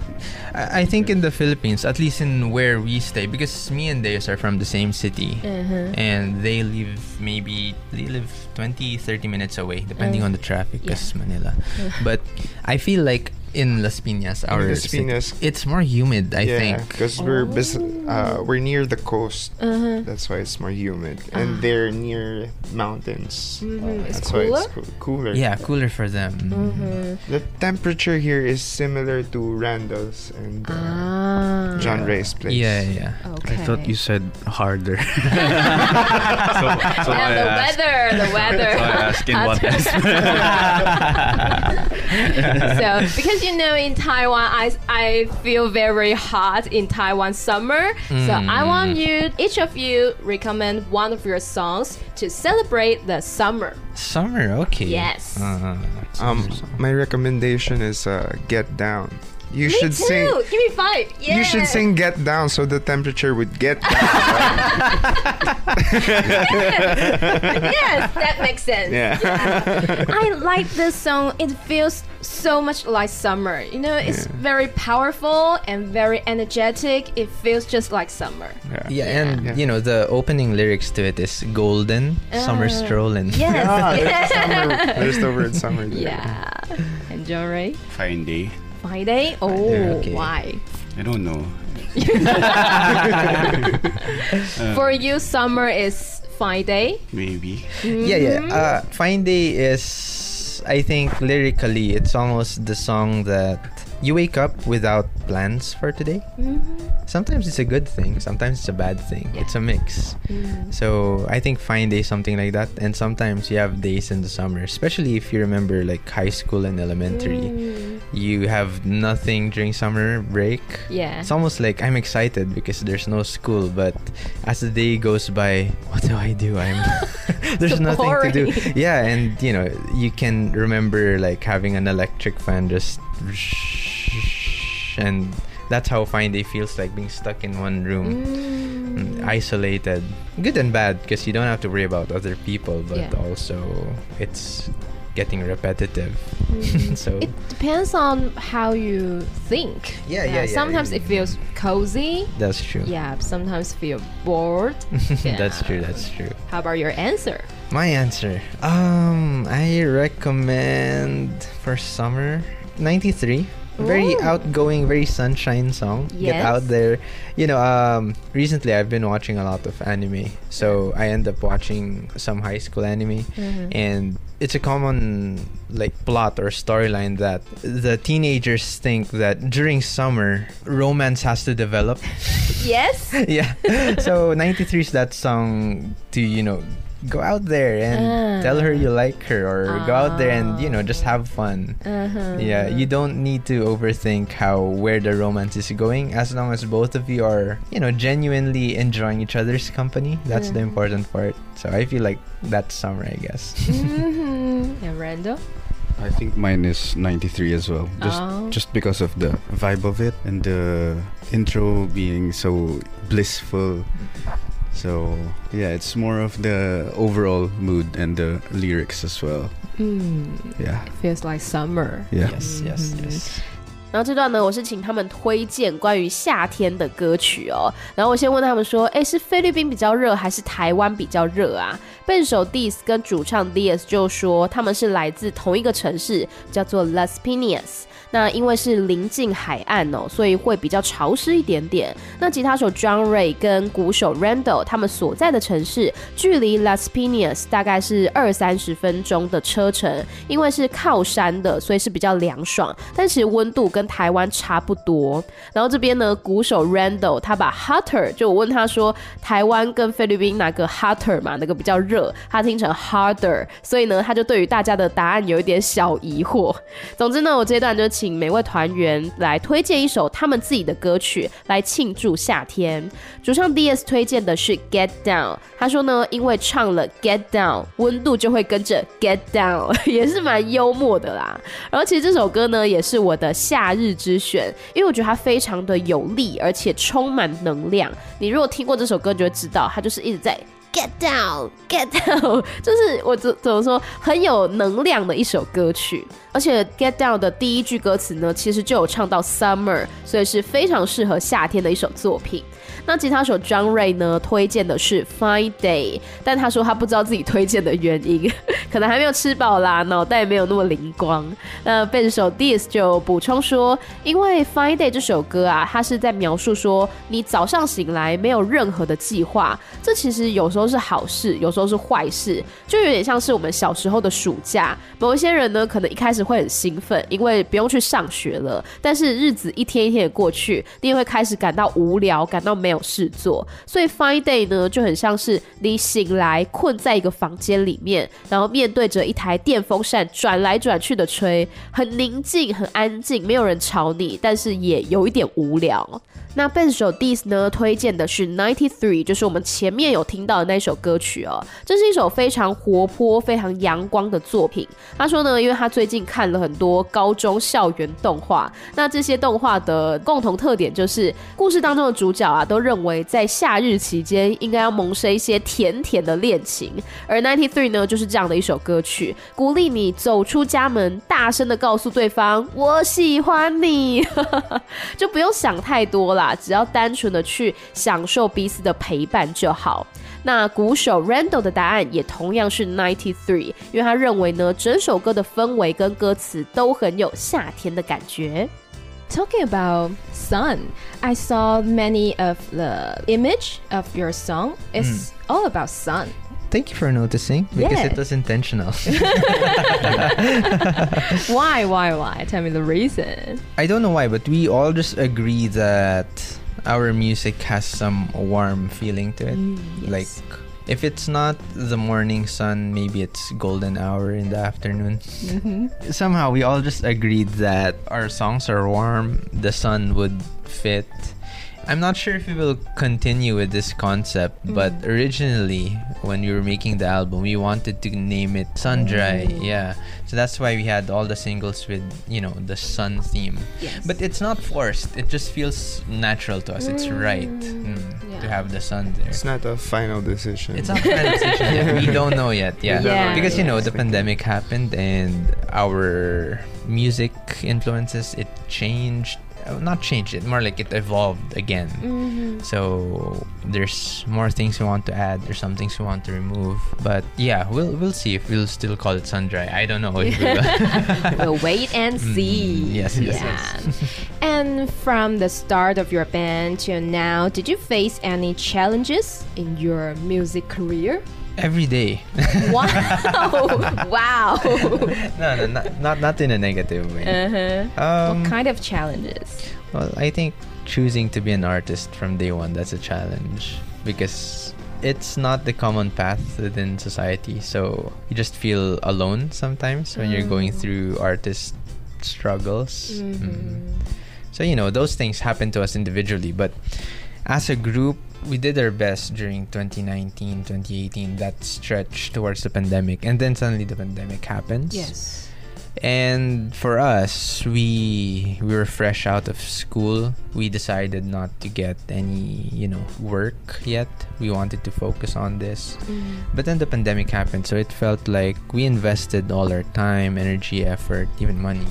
I, I think in the Philippines, at least in where we stay, because me and Deus are from the same city, Uh-huh. and they live maybe they live 20, 30 minutes away, depending Uh, on the traffic, yeah. because Manila. But I feel like in Las Piñas, our Las city, it's more humid. I yeah, think. because we're bes- uh, we're near the coast. Uh-huh. That's why it's more humid, Ah. and they're near mountains. Mhm, it's That's why it's cooler? cooler. Yeah, cooler for them. Mhm. The temperature here is similar to Randall's and uh, Ah. John Ray's place. Yeah, yeah. Okay. I thought you said harder. so, so and the weather, the weather. So I asked in what so because you know in Taiwan I I feel very hot in Taiwan summer. So I want you each of you recommend one of your songs to celebrate the summer. Summer, okay. Yes. Uh, Um, my recommendation is uh, Get Down. You Me should too. sing. Give me five. Yeah. You should sing Get Down so the temperature would get down. yes, that makes sense. yeah. I like this song. It feels so much like summer. You know, it's Yeah. very powerful and very energetic. It feels just like summer. yeah, and Yeah. you know the opening lyrics to it is golden, summer Uh, strolling. Yes. Ah, there's, summer, there's the word summer there. yeah. enjoy. John Fine day. Friday? Oh, okay. why? I don't know. For you, summer is Friday. Maybe. Yeah, yeah. Uh, Fine Day is, I think, lyrically, it's almost the song that you wake up without plans for today. Mm-hmm. Sometimes it's a good thing, sometimes it's a bad thing. It's a mix. So I think Fine Day something like that. And sometimes you have days in the summer, especially if you remember like high school and elementary. Mm. You have nothing during summer break. Yeah. It's almost like I'm excited because there's no school, but as the day goes by, what do I do? I'm there's So nothing to do. Yeah, and you know, you can remember like having an electric fan just and that's how fine day feels like being stuck in one room. Mm. Isolated, good and bad, because you don't have to worry about other people, but Yeah. also it's getting repetitive. Mm. so It depends on how you think. Yeah, yeah, yeah. Sometimes it feels cozy. that's true. Yeah, sometimes feel bored. that's true. That's true. How about your answer? My answer. Um, I recommend for summer 93. Very Ooh. outgoing, very sunshine song. Get out there. You know, um, recently I've been watching a lot of anime. So I end up watching some high school anime. Mm-hmm. And it's a common like plot or storyline that the teenagers think that during summer romance has to develop Yes. yeah. So 93 is that song to, you know, go out there and Ah. tell her you like her or go out there and, you know, just have fun. Uh-huh. Yeah, you don't need to overthink how where the romance is going as long as both of you are, you know, genuinely enjoying each other's company. That's the Mhm. important part. So I feel like that's summer, I guess. Mm-hmm. And Randall? I think mine is 93 as well. Just Oh. just because of the vibe of it and the intro being so blissful. So yeah, it's more of the overall mood and the lyrics as well. Mm. Yeah. Feels like summer. Yeah. yes, yes, yes. 然后这段呢，我是请他们推荐关于夏天的歌曲哦。然后我先问他们说，哎，是菲律宾比较热还是台湾比较热啊？笨手 Dis 跟主唱 Diaz 就说他们是来自同一个城市，叫做 Las Piñas。 那因为是临近海岸哦，所以会比较潮湿一点点。那吉他手 John Ray 跟鼓手 Randall 他们所在的城市，距离 Las Piñas 大概是二三十分钟的车程，因为是靠山的，所以是比较凉爽。但其实温度跟台湾差不多。然后这边呢，鼓手 Randall 他把 hotter，就我问他说，台湾跟菲律宾哪个 hotter 嘛，哪个比较热？他听成 harder，所以呢，他就对于大家的答案有一点小疑惑。总之呢，我这一段就请每位团员来推荐一首他们自己的歌曲来庆祝夏天。主唱 DS 推荐的是 Get Down，他说呢，因为唱了 Get Down，温度就会跟着 Get Down，也是蛮幽默的啦。然后其实这首歌呢，也是我的夏日之选，因为我觉得它非常的有力，而且充满能量。你如果听过这首歌，就会知道它就是一直在 Get down, get down，就是我怎怎么说很有能量的一首歌曲，而且 Get down 的第一句歌词呢，其实就有唱到 summer，所以是非常适合夏天的一首作品。那吉他手 John Ray 呢，推荐的是 Fine Day，但他说他不知道自己推荐的原因，可能还没有吃饱啦，脑袋没有那么灵光。那贝斯手 Dis 就补充说，因为 Fine Day 这首歌啊，它是在描述说你早上醒来没有任何的计划，这其实有时候是好事，有时候是坏事，就有点像是我们小时候的暑假。某一些人呢，可能一开始会很兴奋，因为不用去上学了，但是日子一天一天的过去，你也会开始感到无聊，感到没有事做。所以 Fine Day 呢，就很像是你醒来困在一个房间里面，然后面对着一台电风扇转来转去的吹，很宁静、很安静，没有人吵你，但是也有一点无聊。那贝斯手 Dis 呢推荐的是 Ninety Three，就是我们前面有听到的那首歌曲哦。这是一首非常活泼、非常阳光的作品。他说呢，因为他最近看了很多高中校园动画，那这些动画的共同特点就是故事当中的主角啊，都认为在夏日期间应该要萌生一些甜甜的恋情。而 Ninety Three 呢，就是这样的一首歌曲，鼓励你走出家门，大声的告诉对方“我喜欢你”，就不用想太多啦，只要单纯的去享受彼此的陪伴就好。那鼓手 Randall 的答案也同样是 Ninety Three，因为他认为呢，整首歌的氛围跟歌词都很有夏天的感觉。Talking about sun, I saw many of the image of your song. It's all about sun. Thank you for noticing because Yeah. it was intentional. why, why, why? Tell me the reason. I don't know why, but we all just agree that our music has some warm feeling to it. Mm, like if it's not the morning sun, maybe it's golden hour in the afternoon. Mm-hmm. Somehow we all just agreed that our songs are warm, the sun would fit. I'm not sure if we will continue with this concept, mm-hmm. but originally when we were making the album, we wanted to name it Sun Dry. Mm-hmm. Yeah. So that's why we had all the singles with, you know, the sun theme. Yes. But it's not forced. It just feels natural to us. It's mm-hmm. right mm, to have the sun there. It's not a final decision. It's not a final decision yet. We don't know yet. Yeah. Yeah, because you know the pandemic happened and our music influences it changed. Not changed it, more like it evolved again. So there's more things we want to add. There's some things we want to remove. But yeah, we'll we'll see if we'll still call it sun dry. I don't know if we will. we'll wait and see. Mm, yes, yes, Yeah. and from the start of your band till now, did you face any challenges in your music career? Every day. Wow! wow! no, no, not, not not in a negative way. Uh-huh. Um, what kind of challenges? Well, I think choosing to be an artist from day one that's a challenge because it's not the common path within society. So you just feel alone sometimes when you're going through artist struggles. Mm. So you know those things happen to us individually, but as a group, we did our best during 2019, 2018, that stretch towards the pandemic, and then suddenly the pandemic happens. Yes. And for us, we we were fresh out of school. We decided not to get any, you know, work yet. We wanted to focus on this. Mm-hmm. But then the pandemic happened, so it felt like we invested all our time, energy, effort, even money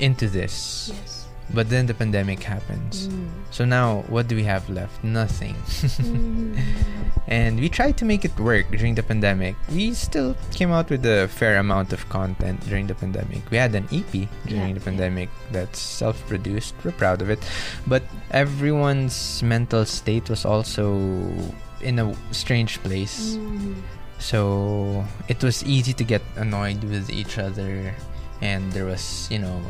into this. Yes. But then the pandemic happens. Mm. So now what do we have left? Nothing. Mm-hmm. and we tried to make it work during the pandemic. We still came out with a fair amount of content during the pandemic. We had an EP during Yeah. the pandemic that's self-produced. We're proud of it. But everyone's mental state was also in a strange place. Mm-hmm. So it was easy to get annoyed with each other and there was, you know,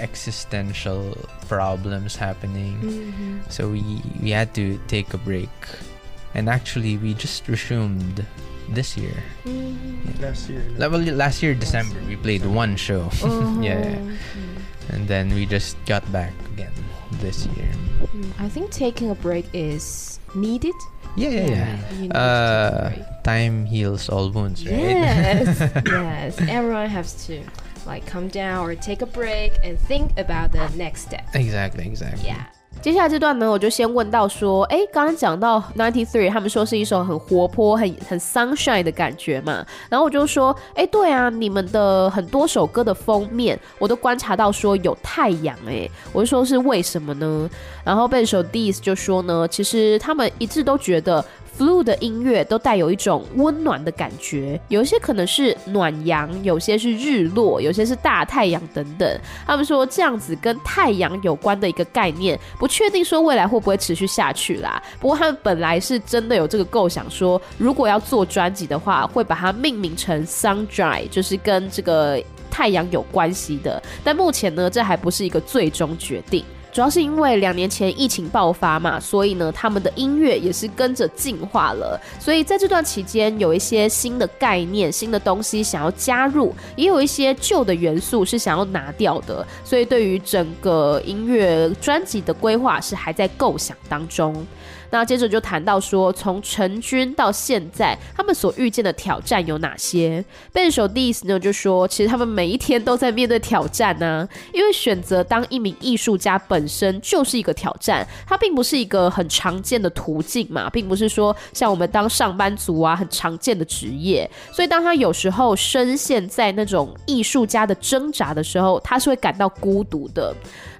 existential problems happening. Mm-hmm. So we we had to take a break. And actually we just resumed this year. Mm-hmm. last year. La- Well, last year December we played one show. Oh. yeah. And then we just got back again this year. Mm, I think taking a break is needed. Yeah, yeah, yeah. You need to uh, take a Uh, time heals all wounds, right? Yes, yes. Everyone has to like come down or take a break and think about the next step. exactly, exactly. Yeah. 接下来这段呢，我就先问到说，哎，刚刚讲到 Ninety Three，他们说是一首很活泼、很很 sunshine 的感觉嘛，然后我就说，哎，对啊，你们的很多首歌的封面，我都观察到说有太阳，哎，我就说是为什么呢？然后贝手 Dis 就说呢，其实他们一致都觉得。Flu 的音乐都带有一种温暖的感觉，有一些可能是暖阳，有些是日落，有些是大太阳等等。他们说这样子跟太阳有关的一个概念，不确定说未来会不会持续下去啦。不过他们本来是真的有这个构想，说如果要做专辑的话，会把它命名成 Sun Dry，就是跟这个太阳有关系的。但目前呢，这还不是一个最终决定。主要是因为两年前疫情爆发嘛，所以呢，他们的音乐也是跟着进化了。所以在这段期间，有一些新的概念、新的东西想要加入，也有一些旧的元素是想要拿掉的。所以对于整个音乐专辑的规划是还在构想当中。那接着就谈到说，从成军到现在，他们所遇见的挑战有哪些？贝手 Dis 呢就说，其实他们每一天都在面对挑战呢，因为选择当一名艺术家本身就是一个挑战，它并不是一个很常见的途径嘛，并不是说像我们当上班族啊很常见的职业，所以当他有时候深陷在那种艺术家的挣扎的时候，他是会感到孤独的。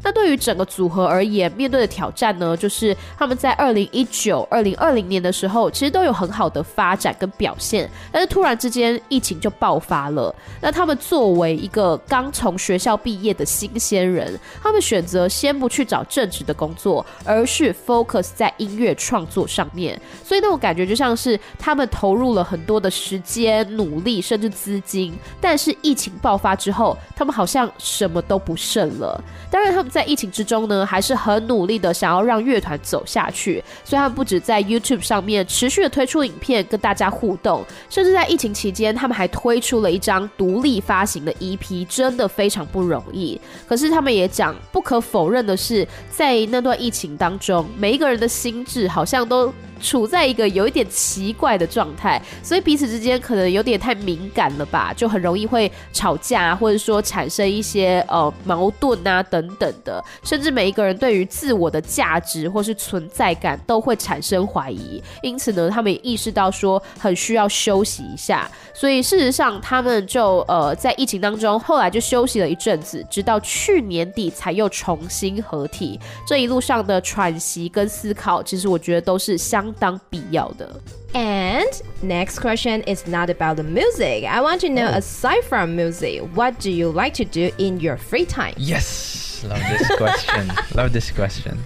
那对于整个组合而言，面对的挑战呢，就是他们在二零一九、二零二零年的时候，其实都有很好的发展跟表现，但是突然之间疫情就爆发了。那他们作为一个刚从学校毕业的新鲜人，他们选择先不去找正职的工作，而是 focus 在音乐创作上面。所以那种感觉就像是他们投入了很多的时间、努力，甚至资金，但是疫情爆发之后，他们好像什么都不剩了。当然，他们。在疫情之中呢，还是很努力的想要让乐团走下去，所以他们不止在 YouTube 上面持续的推出影片跟大家互动，甚至在疫情期间，他们还推出了一张独立发行的 EP，真的非常不容易。可是他们也讲，不可否认的是，在那段疫情当中，每一个人的心智好像都。处在一个有一点奇怪的状态，所以彼此之间可能有点太敏感了吧，就很容易会吵架，或者说产生一些呃矛盾啊等等的，甚至每一个人对于自我的价值或是存在感都会产生怀疑。因此呢，他们也意识到说很需要休息一下，所以事实上他们就呃在疫情当中后来就休息了一阵子，直到去年底才又重新合体。这一路上的喘息跟思考，其实我觉得都是相。当必要的。And next question is not about the music. I want to know, Oh. aside from music, what do you like to do in your free time? Yes, love this question. love this question.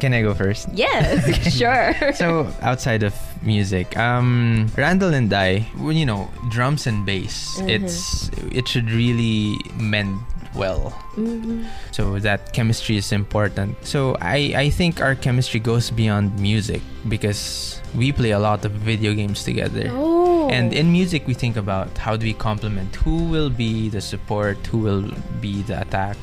Can I go first? Yes, sure. So outside of music, um, Randall and I, well, you know, drums and bass. It's it should really mend well. Mm-hmm. So that chemistry is important. So I I think our chemistry goes beyond music because we play a lot of video games together. Oh. And in music, we think about how do we complement? Who will be the support? Who will be the attack?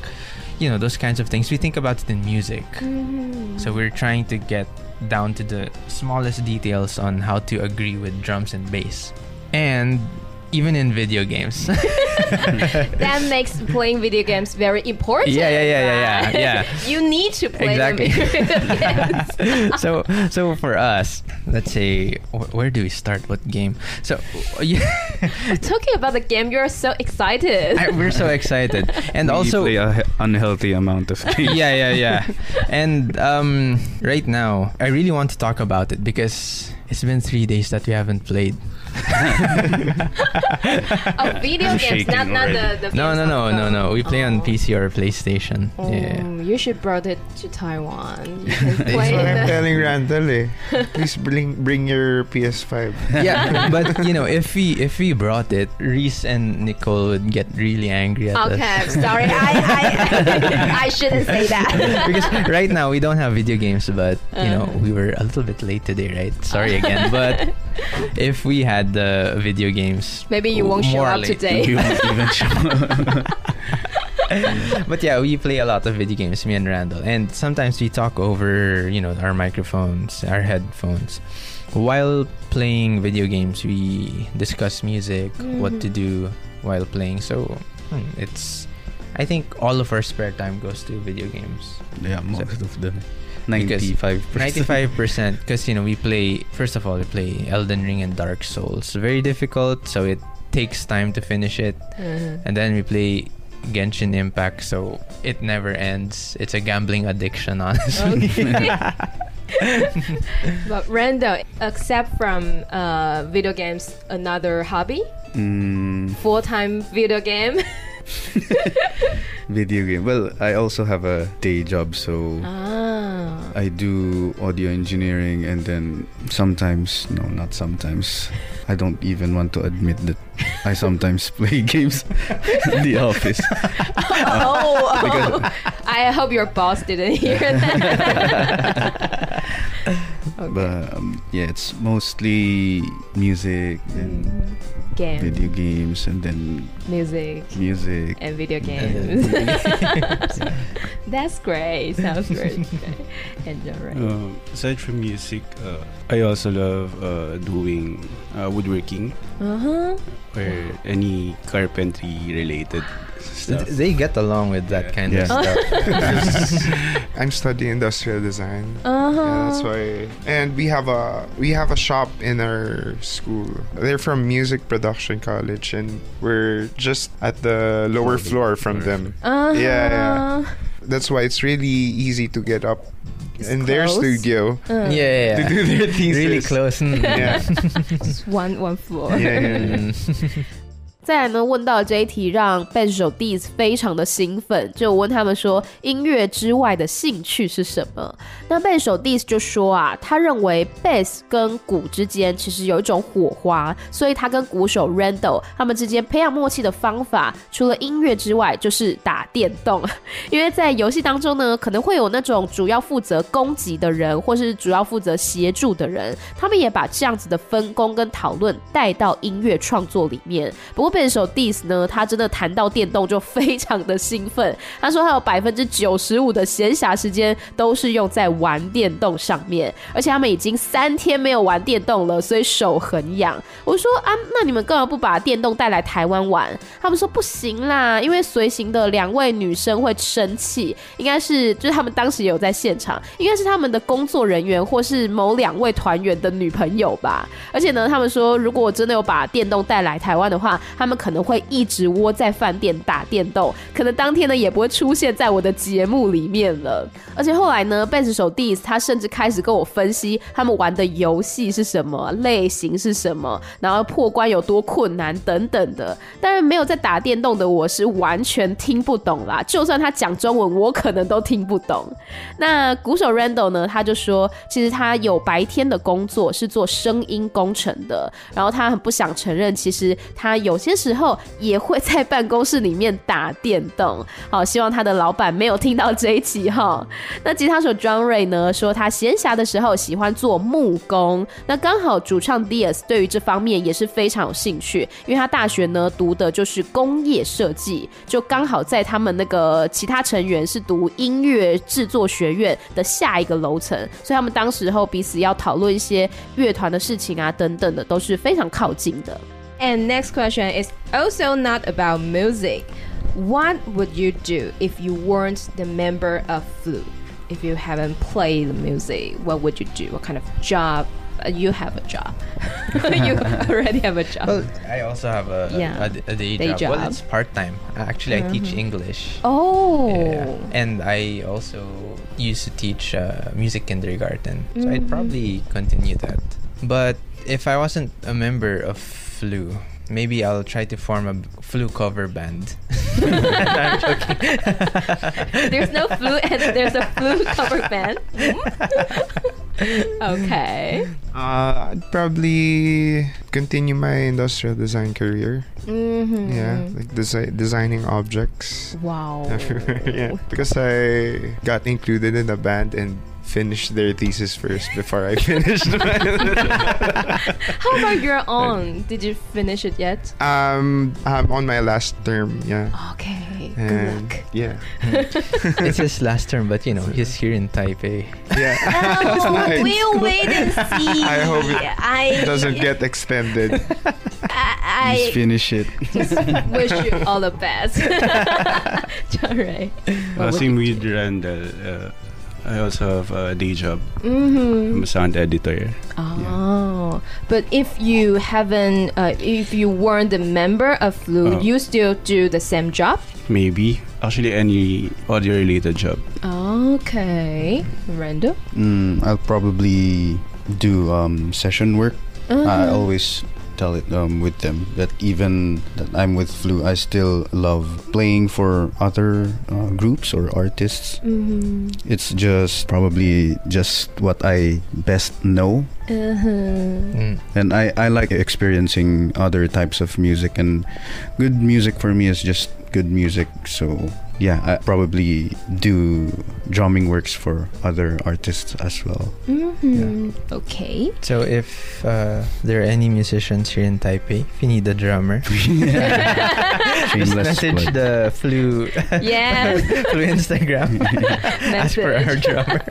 You know, those kinds of things. We think about it in music. Mm-hmm. So we're trying to get down to the smallest details on how to agree with drums and bass. And even in video games. that makes playing video games very important. Yeah, yeah, yeah, yeah, right? yeah, yeah. you need to play Exactly. them. Yes. so so for us, let's say wh- where do we start? What game? So yeah, Talking about the game, you're so excited. I, we're so excited, and We also play a unhealthy amount of games. yeah, yeah, yeah. And um, right now, I really want to talk about it because it's been three days that we haven't played. Oh, video games, Shaking not not the, already. the No, no, no, no, no. We play on Oh. PC or PlayStation. Yeah. Oh, you should brought it to Taiwan. You can That's play what I'm the- telling Randall eh. Please bring bring your PS5. yeah, but you know, if we if we brought it, Reese and Nicole would get really angry at Okay, I'm us. sorry. I, I, I shouldn't say that. because right now we don't have video games, but you know Uh. we were a little bit late today, right? Sorry again, but if we had the video games, Maybe you won't show up today. You won't even show but yeah, we play a lot of video games, me and Randall, and sometimes we talk over, you know, our microphones, our headphones. While playing video games, we discuss music, what to do while playing. So hmm, it's, I think all of our spare time goes to video games. Yeah, most of them. Ninety-five percent. 95% because you know we play first of all we play Elden Ring and Dark Souls very difficult so it takes time to finish it Mhm. and then we play Genshin Impact so it never ends it's a gambling addiction honestly Okay. but Randall, except from uh, video games, another hobby, Mm, full-time video game. video game. Well, I also have a day job, so ah. I do audio engineering, and then sometimes, no, not sometimes. I don't even want to admit that I sometimes play games in the office. oh, because- I hope your boss didn't hear that. okay. But um, yeah, it's mostly music and Game, video games, and then music, music. and video games. then- That's great. Sounds great. Okay. Enjoy, right? Um, aside from music, uh, I also love uh, doing uh, woodworking Uh huh. or any carpentry related stuff. they get along with that Yeah. kind Yeah. of stuff I'm studying industrial design. Uh huh. Yeah, that's why. And we have a we have a shop in our school. They're from Music Production College, and we're just at the lower floor from them. Uh-huh. Yeah, yeah. That's why it's really easy to get up It's in their studio Uh, yeah, yeah, yeah. to do their thesis. really close mm. Yeah, Just one one floor. yeah, yeah. 再来呢，问到这一题让贝斯手 Diz 非常的兴奋，就问他们说音乐之外的兴趣是什么？那贝斯手 Diz 就说啊，他认为贝斯跟鼓之间其实有一种火花，所以他跟鼓手 Randall 他们之间培养默契的方法，除了音乐之外，就是打电动。因为在游戏当中呢，可能会有那种主要负责攻击的人，或是主要负责协助的人，他们也把这样子的分工跟讨论带到音乐创作里面。不过贝手 Dis 呢，他真的谈到电动就非常的兴奋，他说他有百分之九十五的闲暇时间都是用在玩电动上面，而且他们已经三天没有玩电动了，所以手很痒。我说啊，那你们干嘛不把电动带来台湾玩？他们说不行啦，因为随行的两位女生会生气，应该是就是他们当时也有在现场，应该是他们的工作人员或是某两位团员的女朋友吧。而且呢，他们说如果真的有把电动带来台湾的话，他们可能会一直窝在饭店打电动，可能当天呢也不会出现在我的节目里面了。而且后来呢，贝斯手 Diss 他甚至开始跟我分析他们玩的游戏是什么类型是什么，然后破关有多困难等等的。但是没有在打电动的我是完全听不懂啦，就算他讲中文，我可能都听不懂。那鼓手 Randall 呢，他就说，其实他有白天的工作是做声音工程的，然后他很不想承认，其实他有些时候也会 在办公室里面打电动。好，希望他的老板没有听到这一集哈。那吉他手 John Ray 呢说，他闲暇的时候喜欢做木工，那刚好主唱 Diaz 对于这方面也是非常有兴趣，因为他大学呢读的就是工业设计，就刚好在他们那个其他成员是读音乐制作学院的下一个楼层，所以他们当时候彼此要讨论一些乐团的事情啊等等的，都是非常靠近的。And next question is also not about music. What would you do if you weren't the member of Flu? If you haven't played the music, what would you do? What kind of job? Uh, you have a job. you already have a job. Well, I also have a, a- Yeah. a, d- a day, Day job. job. Well, it's part time. Actually, I teach English. oh. Yeah. And I also used to teach uh, music kindergarten. So I'd probably continue that. But if I wasn't a member of Flu, maybe I'll try to form a Flu cover band. I'm joking. There's no flu and there's a flu cover band. okay. Uh, I'd probably continue my industrial design career. Mm-hmm. Yeah, like desi- designing objects Wow. everywhere. yeah, because I got included in a band and finished their thesis first before I finished mine. How about your own? Did you finish it yet? um, I'm on my last term. Yeah. Okay. Good And luck. yeah, it's his last term, but you know, he's here in Taipei. yeah. Oh, we'll wait and see. I hope it I doesn't get extended. I, Just finish it. Just wish you all the best. John Ray. Uh, same with Randall. Uh, I also have a day job. Mm-hmm. I'm a sound editor. Oh, but if you haven't, uh, if you weren't a member of Flu, Oh. you still do the same job. Maybe. Actually, any audio related job. Okay, Rando. Mm, I'll probably do um, session work. I Uh-huh. always tell it um, with them that even that I'm with Flu, I still love playing for other uh, groups or artists. Mm-hmm. It's just probably just what I best know, Uh-huh. Mm. and I, I like experiencing other types of music. And good music for me is just good music. So yeah, I probably do drumming works for other artists as well. Mm-hmm. Okay. So if uh, there are any musicians here in Taipei, if you need a drummer, just message plug. the Flu Yes. Flu Instagram. Ask for our Message. drummer.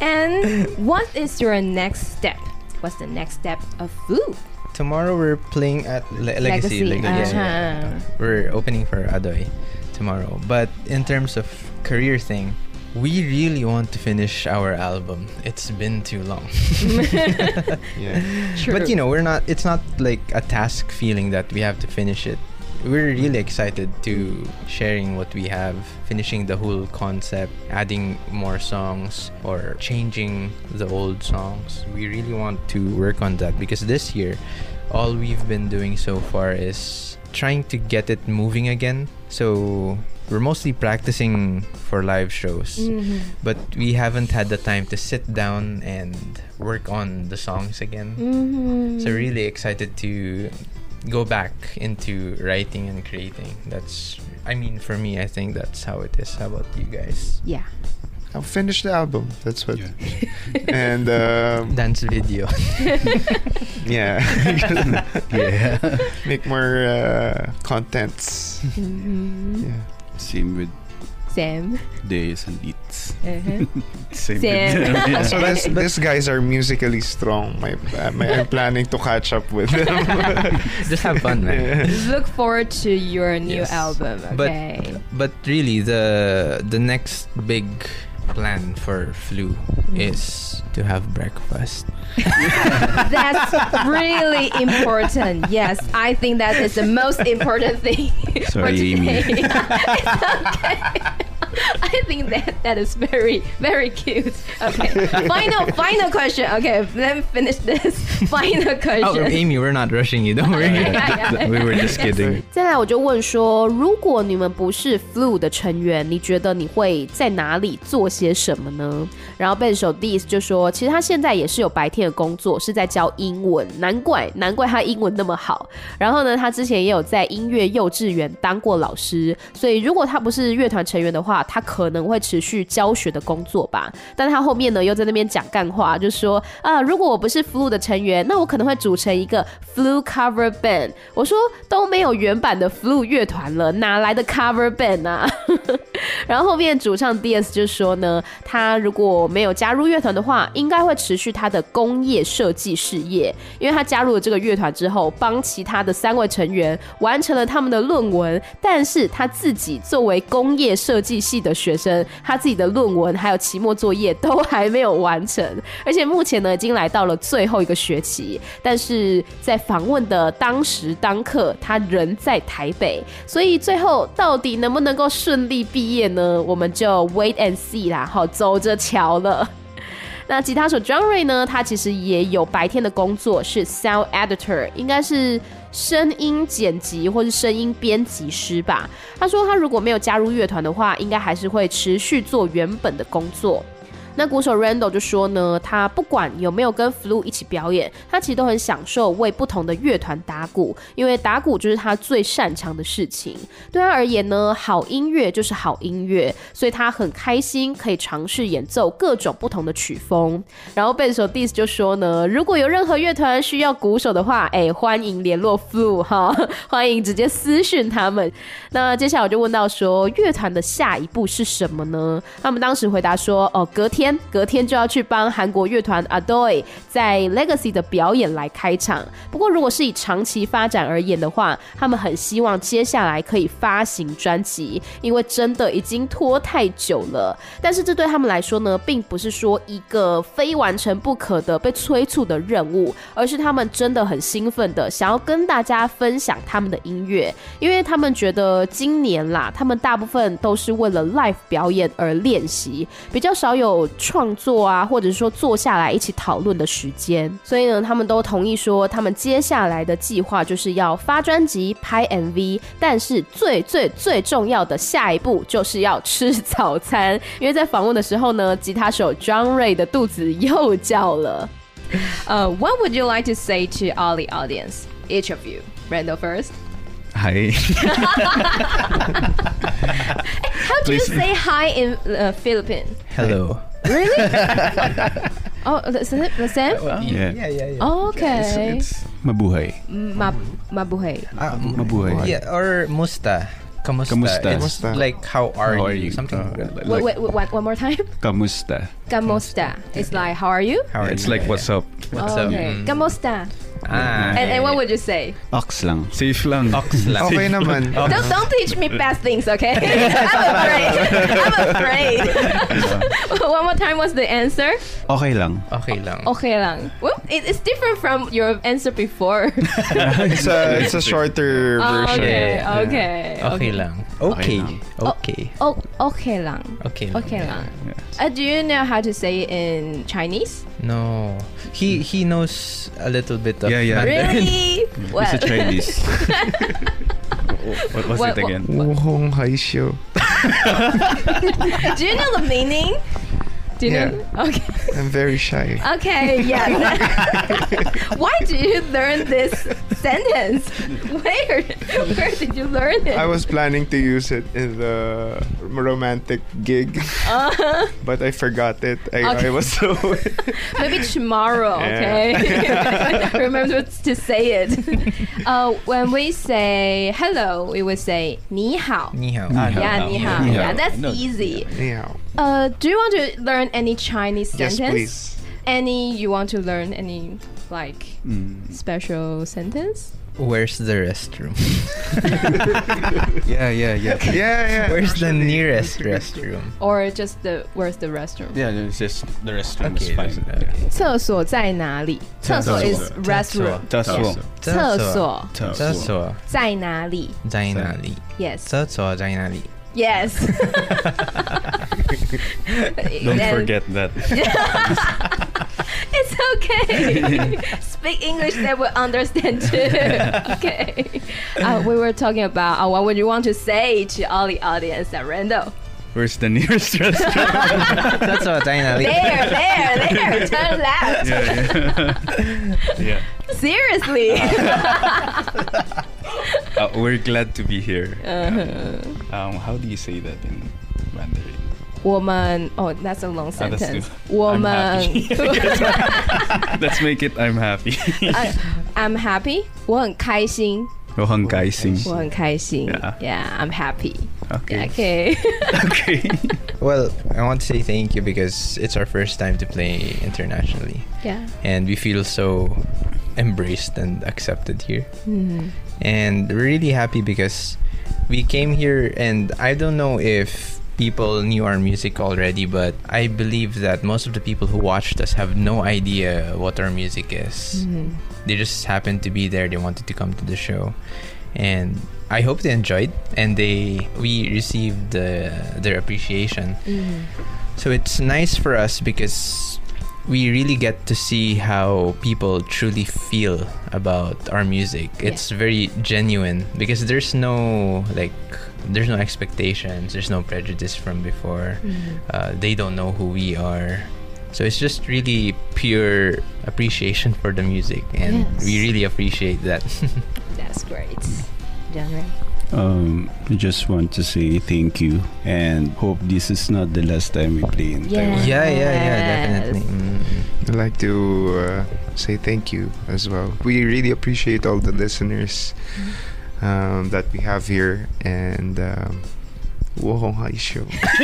And what is your next step? What's the next step of Flu? Tomorrow we're playing at Le- Legacy. Leg- yeah, yeah, yeah. Uh-huh. We're opening for Adoy tomorrow. But in terms of career thing, we really want to finish our album. It's been too long. Yeah. True. But you know, we're not it's not like a task feeling that we have to finish it. We're really excited to sharing what we have, finishing the whole concept, adding more songs or changing the old songs. We really want to work on that because this year all we've been doing so far is trying to get it moving again. So we're mostly practicing for live shows Mhm. but we haven't had the time to sit down and work on the songs again. Mhm. So really excited to go back into writing and creating. That's I mean for me I think that's how it is. How about you guys? Yeah. I'll finish the album. That's what. Yeah. And um, Dance video. yeah, yeah. make more uh, contents. Mhm. Yeah. Same with Sam. days and beats. Uh-huh. Same. Sam. with- Also, this, these guys are musically strong. My, uh, my, I'm planning to catch up with them. Just have fun, man. Yeah. Look forward to your new Yes. album. But- But really the the next big plan for Flu is to have breakfast. That's really important. Yes, I think that is the most important thing. for Sorry, Amy. today. it's okay. I think that that is very very cute. Okay, final final question. Okay, let me finish this. Final Oh, question. Oh, Amy, we're not rushing you. Don't worry. Yeah, yeah. we were just kidding. 再来，我就问说，如果你们不是 Flu 的成员，你觉得你会在哪里做些什么呢？然后贝手 Dis 就说，其实他现在也是有白天的工作，是在教英文，难怪难怪他英文那么好。然后呢，他之前也有在音乐幼稚园当过老师，所以如果他不是乐团成员的话，他可能会持续教学的工作吧。但他后面呢又在那边讲干话，就说啊，如果我不是 Flu 的成员，那我可能会组成一个 Flu cover band。我说都没有原版的 Flu 乐团了，哪来的 cover band 啊？然后后面主唱 DS 就说呢，他如果没有加入乐团的话，应该会持续他的工业设计事业，因为他加入了这个乐团之后，帮其他的三位成员完成了他们的论文，但是他自己作为工业设计系的学生，他自己的论文还有期末作业都还没有完成，而且目前呢已经来到了最后一个学期，但是在访问的当时当刻，他人在台北，所以最后到底能不能够顺利毕业呢？我们就 wait and see 啦，好，走着瞧了。那吉他手 John Ray 呢？他其实也有白天的工作，是 sound editor，应该是声音剪辑或是声音编辑师吧。他说他如果没有加入乐团的话，应该还是会持续做原本的工作。那鼓手 Randall 就说呢，他不管有没有跟 Flu 一起表演，他其实都很享受为不同的乐团打鼓，因为打鼓就是他最擅长的事情。对他而言呢，好音乐就是好音乐，所以他很开心可以尝试演奏各种不同的曲风。然后贝斯手 Diss 就说呢，如果有任何乐团需要鼓手的话，哎，欢迎联络 Flu 哈，欢迎直接私讯他们。那接下来我就问到说，乐团的下一步是什么呢？他们当时回答说，哦，隔天。天，隔天就要去帮韩国乐团 Adoy 在 Legacy 的表演来开场。不过，如果是以长期发展而言的话，他们很希望接下来可以发行专辑，因为真的已经拖太久了。但是这对他们来说呢，并不是说一个非完成不可的被催促的任务，而是他们真的很兴奋的想要跟大家分享他们的音乐，因为他们觉得今年啦，他们大部分都是为了 live 表演而练习，比较少有创作啊，或者是说坐下来一起讨论的时间。所以呢，他们都同意说，他们接下来的计划就是要发专辑、拍 MV，但是最最最重要的下一步就是要吃早餐。因为在访问的时候呢，吉他手 John Ray 的肚子又叫了。Uh, what would you like to say to all the audience? Each of you. Randall first. Hi. How do you say hi in uh, Philippine? Hello. Oh, is it the same? Yeah. yeah, yeah. Oh, okay. It's mabuhay. Ma- mabuhay. Ah, Mabuhay. yeah, or musta. Kamusta. Kamusta. It's Kamusta. like how are, How are you? you? Something Uh, like Wait, wait, wait, one, one more time. Kamusta? Kamusta. It's like, how are you? How are It's you? like Yeah, what's yeah. up? What's up? okay. Mm. Kamusta. Ah, And, and what would you say? Ox lang. Safe lang. Ox lang. Okay naman. Don't, don't teach me bad things, okay? I'm afraid. I'm afraid. One more time, what's the answer? Okay lang. Okay lang. Okay lang. Well, it, it's different from your answer before. It's a, it's a shorter Oh, version. okay, Yeah. okay, Okay lang. Okay. lang. Okay. Oh, okay lang. Okay lang. Okay lang. Yeah. Uh, do you know how to say it in Chinese? No. He he knows a little bit of Yeah, yeah. Mandarin. Really? It's a Chinese. what was What- it again? Wuhong Haisyo. Do you know the meaning? Do you Yeah. know? Okay. I'm very shy. Okay, yeah. Why did you learn this sentence? Where? Where did you learn it? I was planning to use it in the romantic gig, Uh, but I forgot it. I, Okay. I was so. maybe tomorrow, okay? Remember to say it. Uh, when we say hello, we would say 你好. Ni hao. Ni hao. Yeah, 你好. Ni Yeah, hao. that's No. easy. Anyhow. Uh, do you want to learn any Chinese Yes, sentence? please. Any you want to learn any like Mm. special sentence? Where's the restroom? Yeah, yeah, yeah. Yeah, yeah. Where's the actually. nearest restroom? Or just the where's the restroom? Yeah, it's just the restroom Okay, is fine. that's- okay. 厕所在哪里？厕所 is 厕所。 restroom。 Taso. 厕所厕所在哪里在哪里？ ？Yes. 厕所在哪里？ Yes. Don't And forget that. it's okay. Speak English, they will understand too. okay. Uh, we were talking about uh, what would you want to say to all the audience at Randall? Where's the nearest restaurant? That's what Diana. There, there, there. Turn left. Yeah. yeah. yeah. Seriously. Uh, we're glad to be here. -huh. Um, how do you say that in Mandarin? 我们 oh that's a long Ah, that's sentence. too- 我 I'm 们 Let's make it I'm happy. I- I'm happy. 我很开心。我很开心。我很开心。 Yeah. Yeah, I'm happy. Okay. Okay. Okay. Well, I want to say thank you because it's our first time to play internationally, yeah. and we feel so embraced and accepted here. Mhm. And we're really happy because we came here, and I don't know if people knew our music already, but I believe that most of the people who watched us have no idea what our music is. Mhm. They just happened to be there. They wanted to come to the show, and I hope they enjoyed. And they we received uh, their appreciation. Mhm. So it's nice for us because we really get to see how people truly feel about our music. It's very genuine because there's no like there's no expectations, there's no prejudice from before. Mhm. Uh, they don't know who we are. So it's just really pure appreciation for the music and Yes. we really appreciate that. That's great. Genre. Um, we just want to say thank you and hope this is not the last time we play in Yeah. Taiwan. yeah, yeah, yeah, definitely. Mm. I'd like to uh, say thank you as well. We really appreciate all the listeners um, that we have here, and. Um, Whoa, hi show. I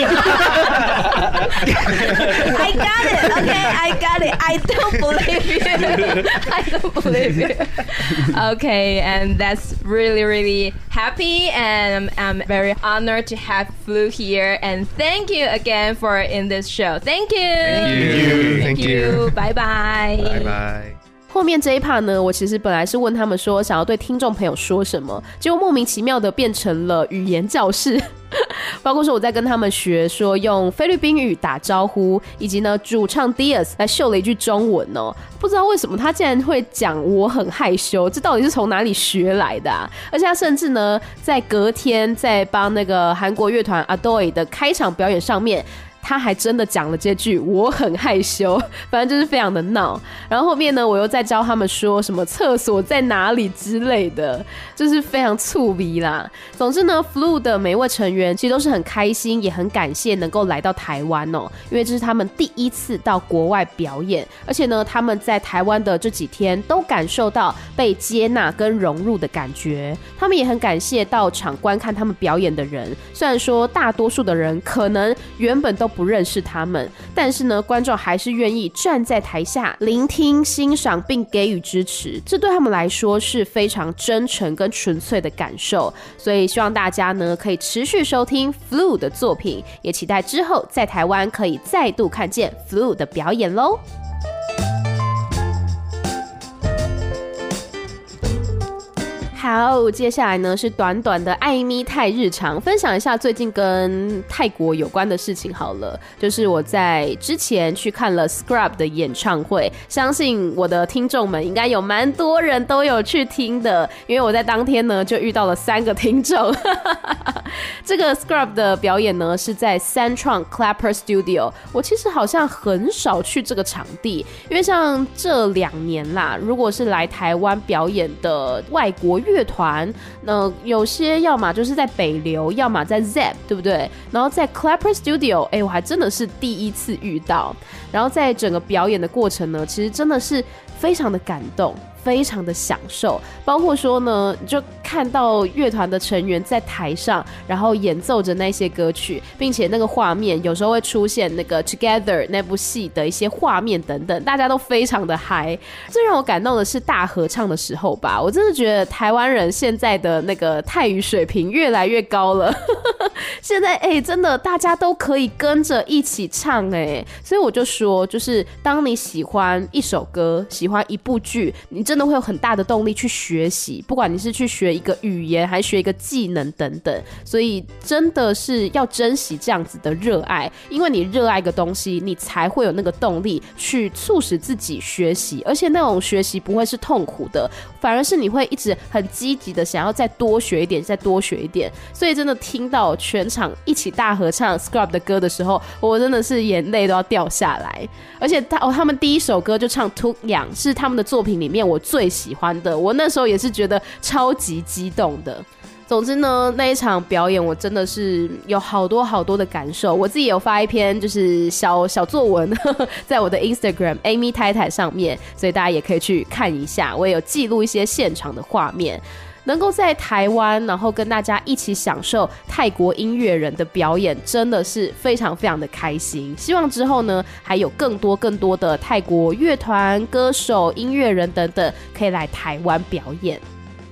got it. Okay, I got it. I don't believe you. I don't believe you. Okay, and that's really, really happy, and I'm very honored to have Flu here. And thank you again for in this show. Thank you. Thank you. Thank you. Bye bye. Bye bye. 后面这一 part 呢，我其实本来是问他们说想要对听众朋友说什么，结果莫名其妙的变成了语言教室。包括说我在跟他们学说用菲律宾语打招呼，以及呢主唱 Dias 来秀了一句中文哦，不知道为什么他竟然会讲我很害羞，这到底是从哪里学来的、啊？而且他甚至呢在隔天在帮那个韩国乐团 Adoy 的开场表演上面。他还真的讲了这句“我很害羞”，反正就是非常的闹。然后后面呢，我又在教他们说什么厕所在哪里之类的，就是非常醋鼻啦。总之呢，Flu 的每位成员其实都是很开心，也很感谢能够来到台湾哦，因为这是他们第一次到国外表演，而且呢，他们在台湾的这几天都感受到被接纳跟融入的感觉。他们也很感谢到场观看他们表演的人，虽然说大多数的人可能原本都不认识他们，但是呢，观众还是愿意站在台下聆听、欣赏并给予支持，这对他们来说是非常真诚跟纯粹的感受。所以希望大家呢可以持续收听 Flu 的作品，也期待之后在台湾可以再度看见 Flu 的表演喽。好，接下来呢是短短的艾咪泰日常，分享一下最近跟泰国有关的事情好了。就是我在之前去看了 Scrub 的演唱会，相信我的听众们应该有蛮多人都有去听的，因为我在当天呢就遇到了三个听众。这个 Scrub 的表演呢是在三创 Clapper Studio，我其实好像很少去这个场地，因为像这两年啦，如果是来台湾表演的外国乐乐团，那有些要么就是在北流，要么在 Zep，对不对？然后在 Clapper Studio，哎，我还真的是第一次遇到。然后在整个表演的过程呢，其实真的是非常的感动。非常的享受，包括说呢，就看到乐团的成员在台上，然后演奏着那些歌曲，并且那个画面有时候会出现那个 Together 那部戏的一些画面等等，大家都非常的嗨。最让我感动的是大合唱的时候吧，我真的觉得台湾人现在的那个泰语水平越来越高了。现在哎、真的大家都可以跟着一起唱哎、所以我就说，就是当你喜欢一首歌，喜欢一部剧，你真的会有很大的动力去学习，不管你是去学一个语言，还是学一个技能等等。所以真的是要珍惜这样子的热爱，因为你热爱一个东西，你才会有那个动力去促使自己学习，而且那种学习不会是痛苦的，反而是你会一直很积极的想要再多学一点，再多学一点。所以真的听到全场一起大合唱 Scrub 的歌的时候，我真的是眼泪都要掉下来。而且他哦，他们第一首歌就唱《Took Young》，是他们的作品里面我最喜欢的。我那时候也是觉得超级激动的。总之呢，那一场表演我真的是有好多好多的感受。我自己有发一篇就是小小作文，在我的 Instagram Amy 太太上面，所以大家也可以去看一下。我也有记录一些现场的画面。能够在台湾，然后跟大家一起享受泰国音乐人的表演，真的是非常非常的开心。希望之后呢，还有更多更多的泰国乐团、歌手、音乐人等等，可以来台湾表演。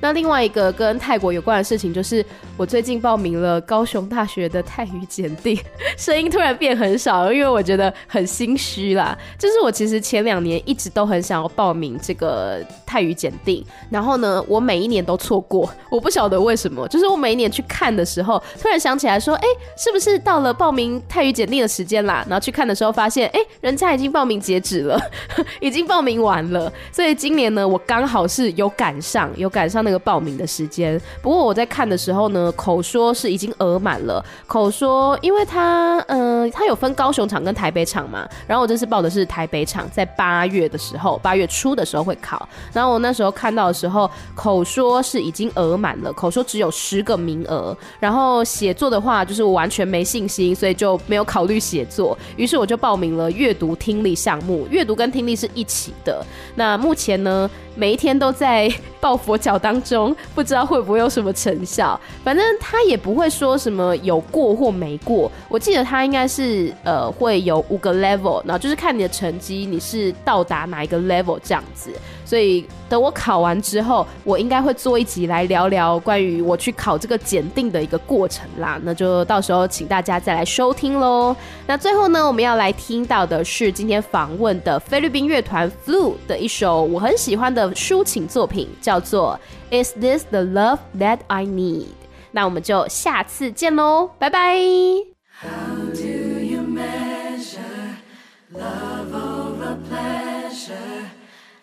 那另外一个跟泰国有关的事情，就是我最近报名了高雄大学的泰语检定，声音突然变很少，因为我觉得很心虚啦。就是我其实前两年一直都很想要报名这个泰语检定，然后呢，我每一年都错过，我不晓得为什么。就是我每一年去看的时候，突然想起来说，哎、是不是到了报名泰语检定的时间啦？然后去看的时候发现，哎、人家已经报名截止了，已经报名完了。所以今年呢，我刚好是有赶上，有赶上那个报名的时间。不过我在看的时候呢，口说是已经额满了。口说，因为它，呃，它有分高雄场跟台北场嘛。然后我这次报的是台北场，在八月的时候，八月初的时候会考。然后我那时候看到的时候，口说是已经额满了，口说只有十个名额。然后写作的话，就是我完全没信心，所以就没有考虑写作。于是我就报名了阅读听力项目，阅读跟听力是一起的。那目前呢，每一天都在抱佛脚当中，不知道会不会有什么成效。反正他也不会说什么有过或没过。我记得他应该是呃会有五个 level，然后就是看你的成绩，你是到达哪一个 level 这样子。所以等我考完之后，我应该会做一集来聊聊关于我去考这个检定的一个过程啦。那就到时候请大家再来收听喽。那最后呢，我们要来听到的是今天访问的菲律宾乐团 Flu 的一首我很喜欢的抒情作品，叫做《Is This the Love That I Need》。那我们就下次见喽，拜拜。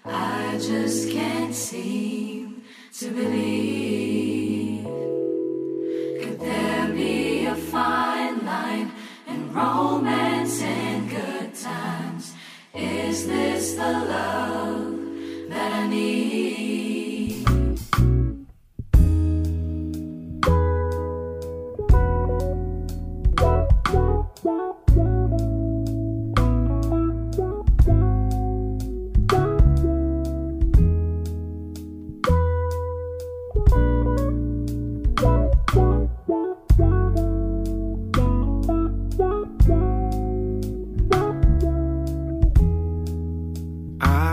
I just can't seem to believe. Could there be a fine line in romance and good times? Is this the love that I need?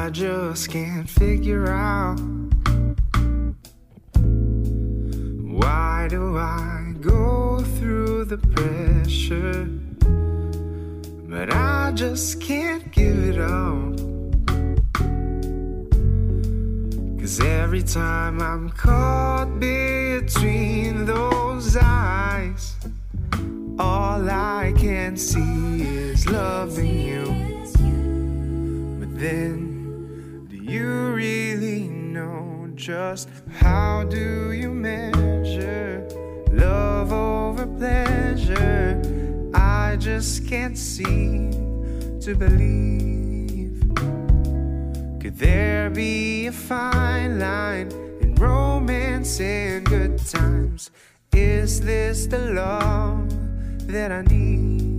I just can't figure out why do I go through the pressure, but I just can't give it up. Cause every time I'm caught between those eyes, all I can see is loving you. But then, you really know just how do you measure love over pleasure? I just can't seem to believe. Could there be a fine line in romance and good times? Is this the love that I need?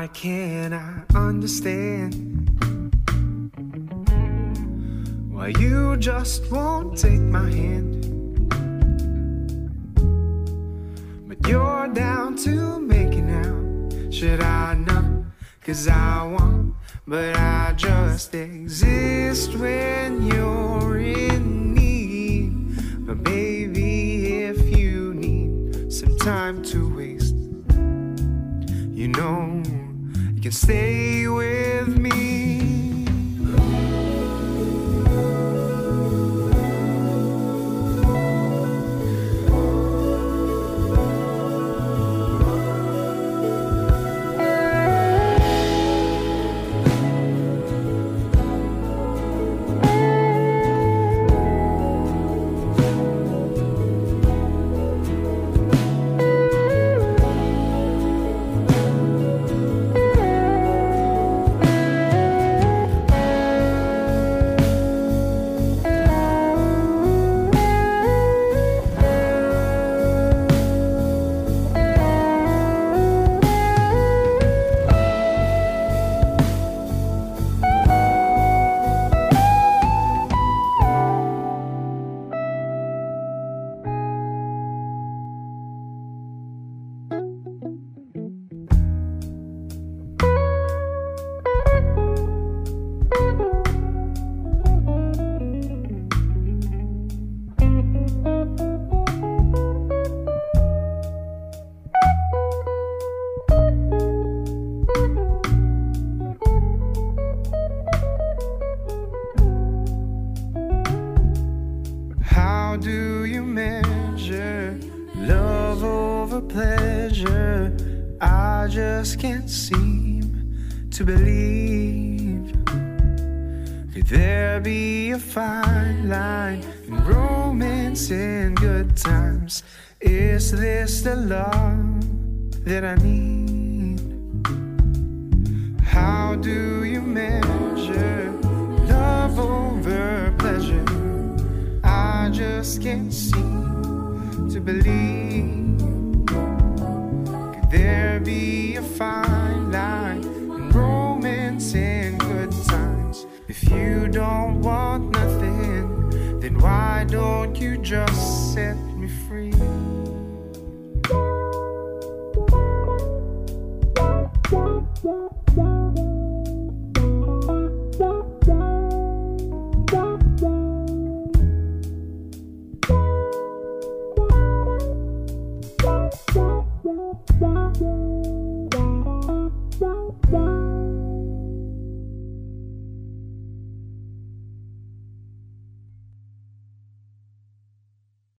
Why can't I understand why you just won't take my hand? But you're down to making out. Should I not? Cause I want, but I just exist when you're in need. But baby, if you need some time to waste, you know you can stay with me.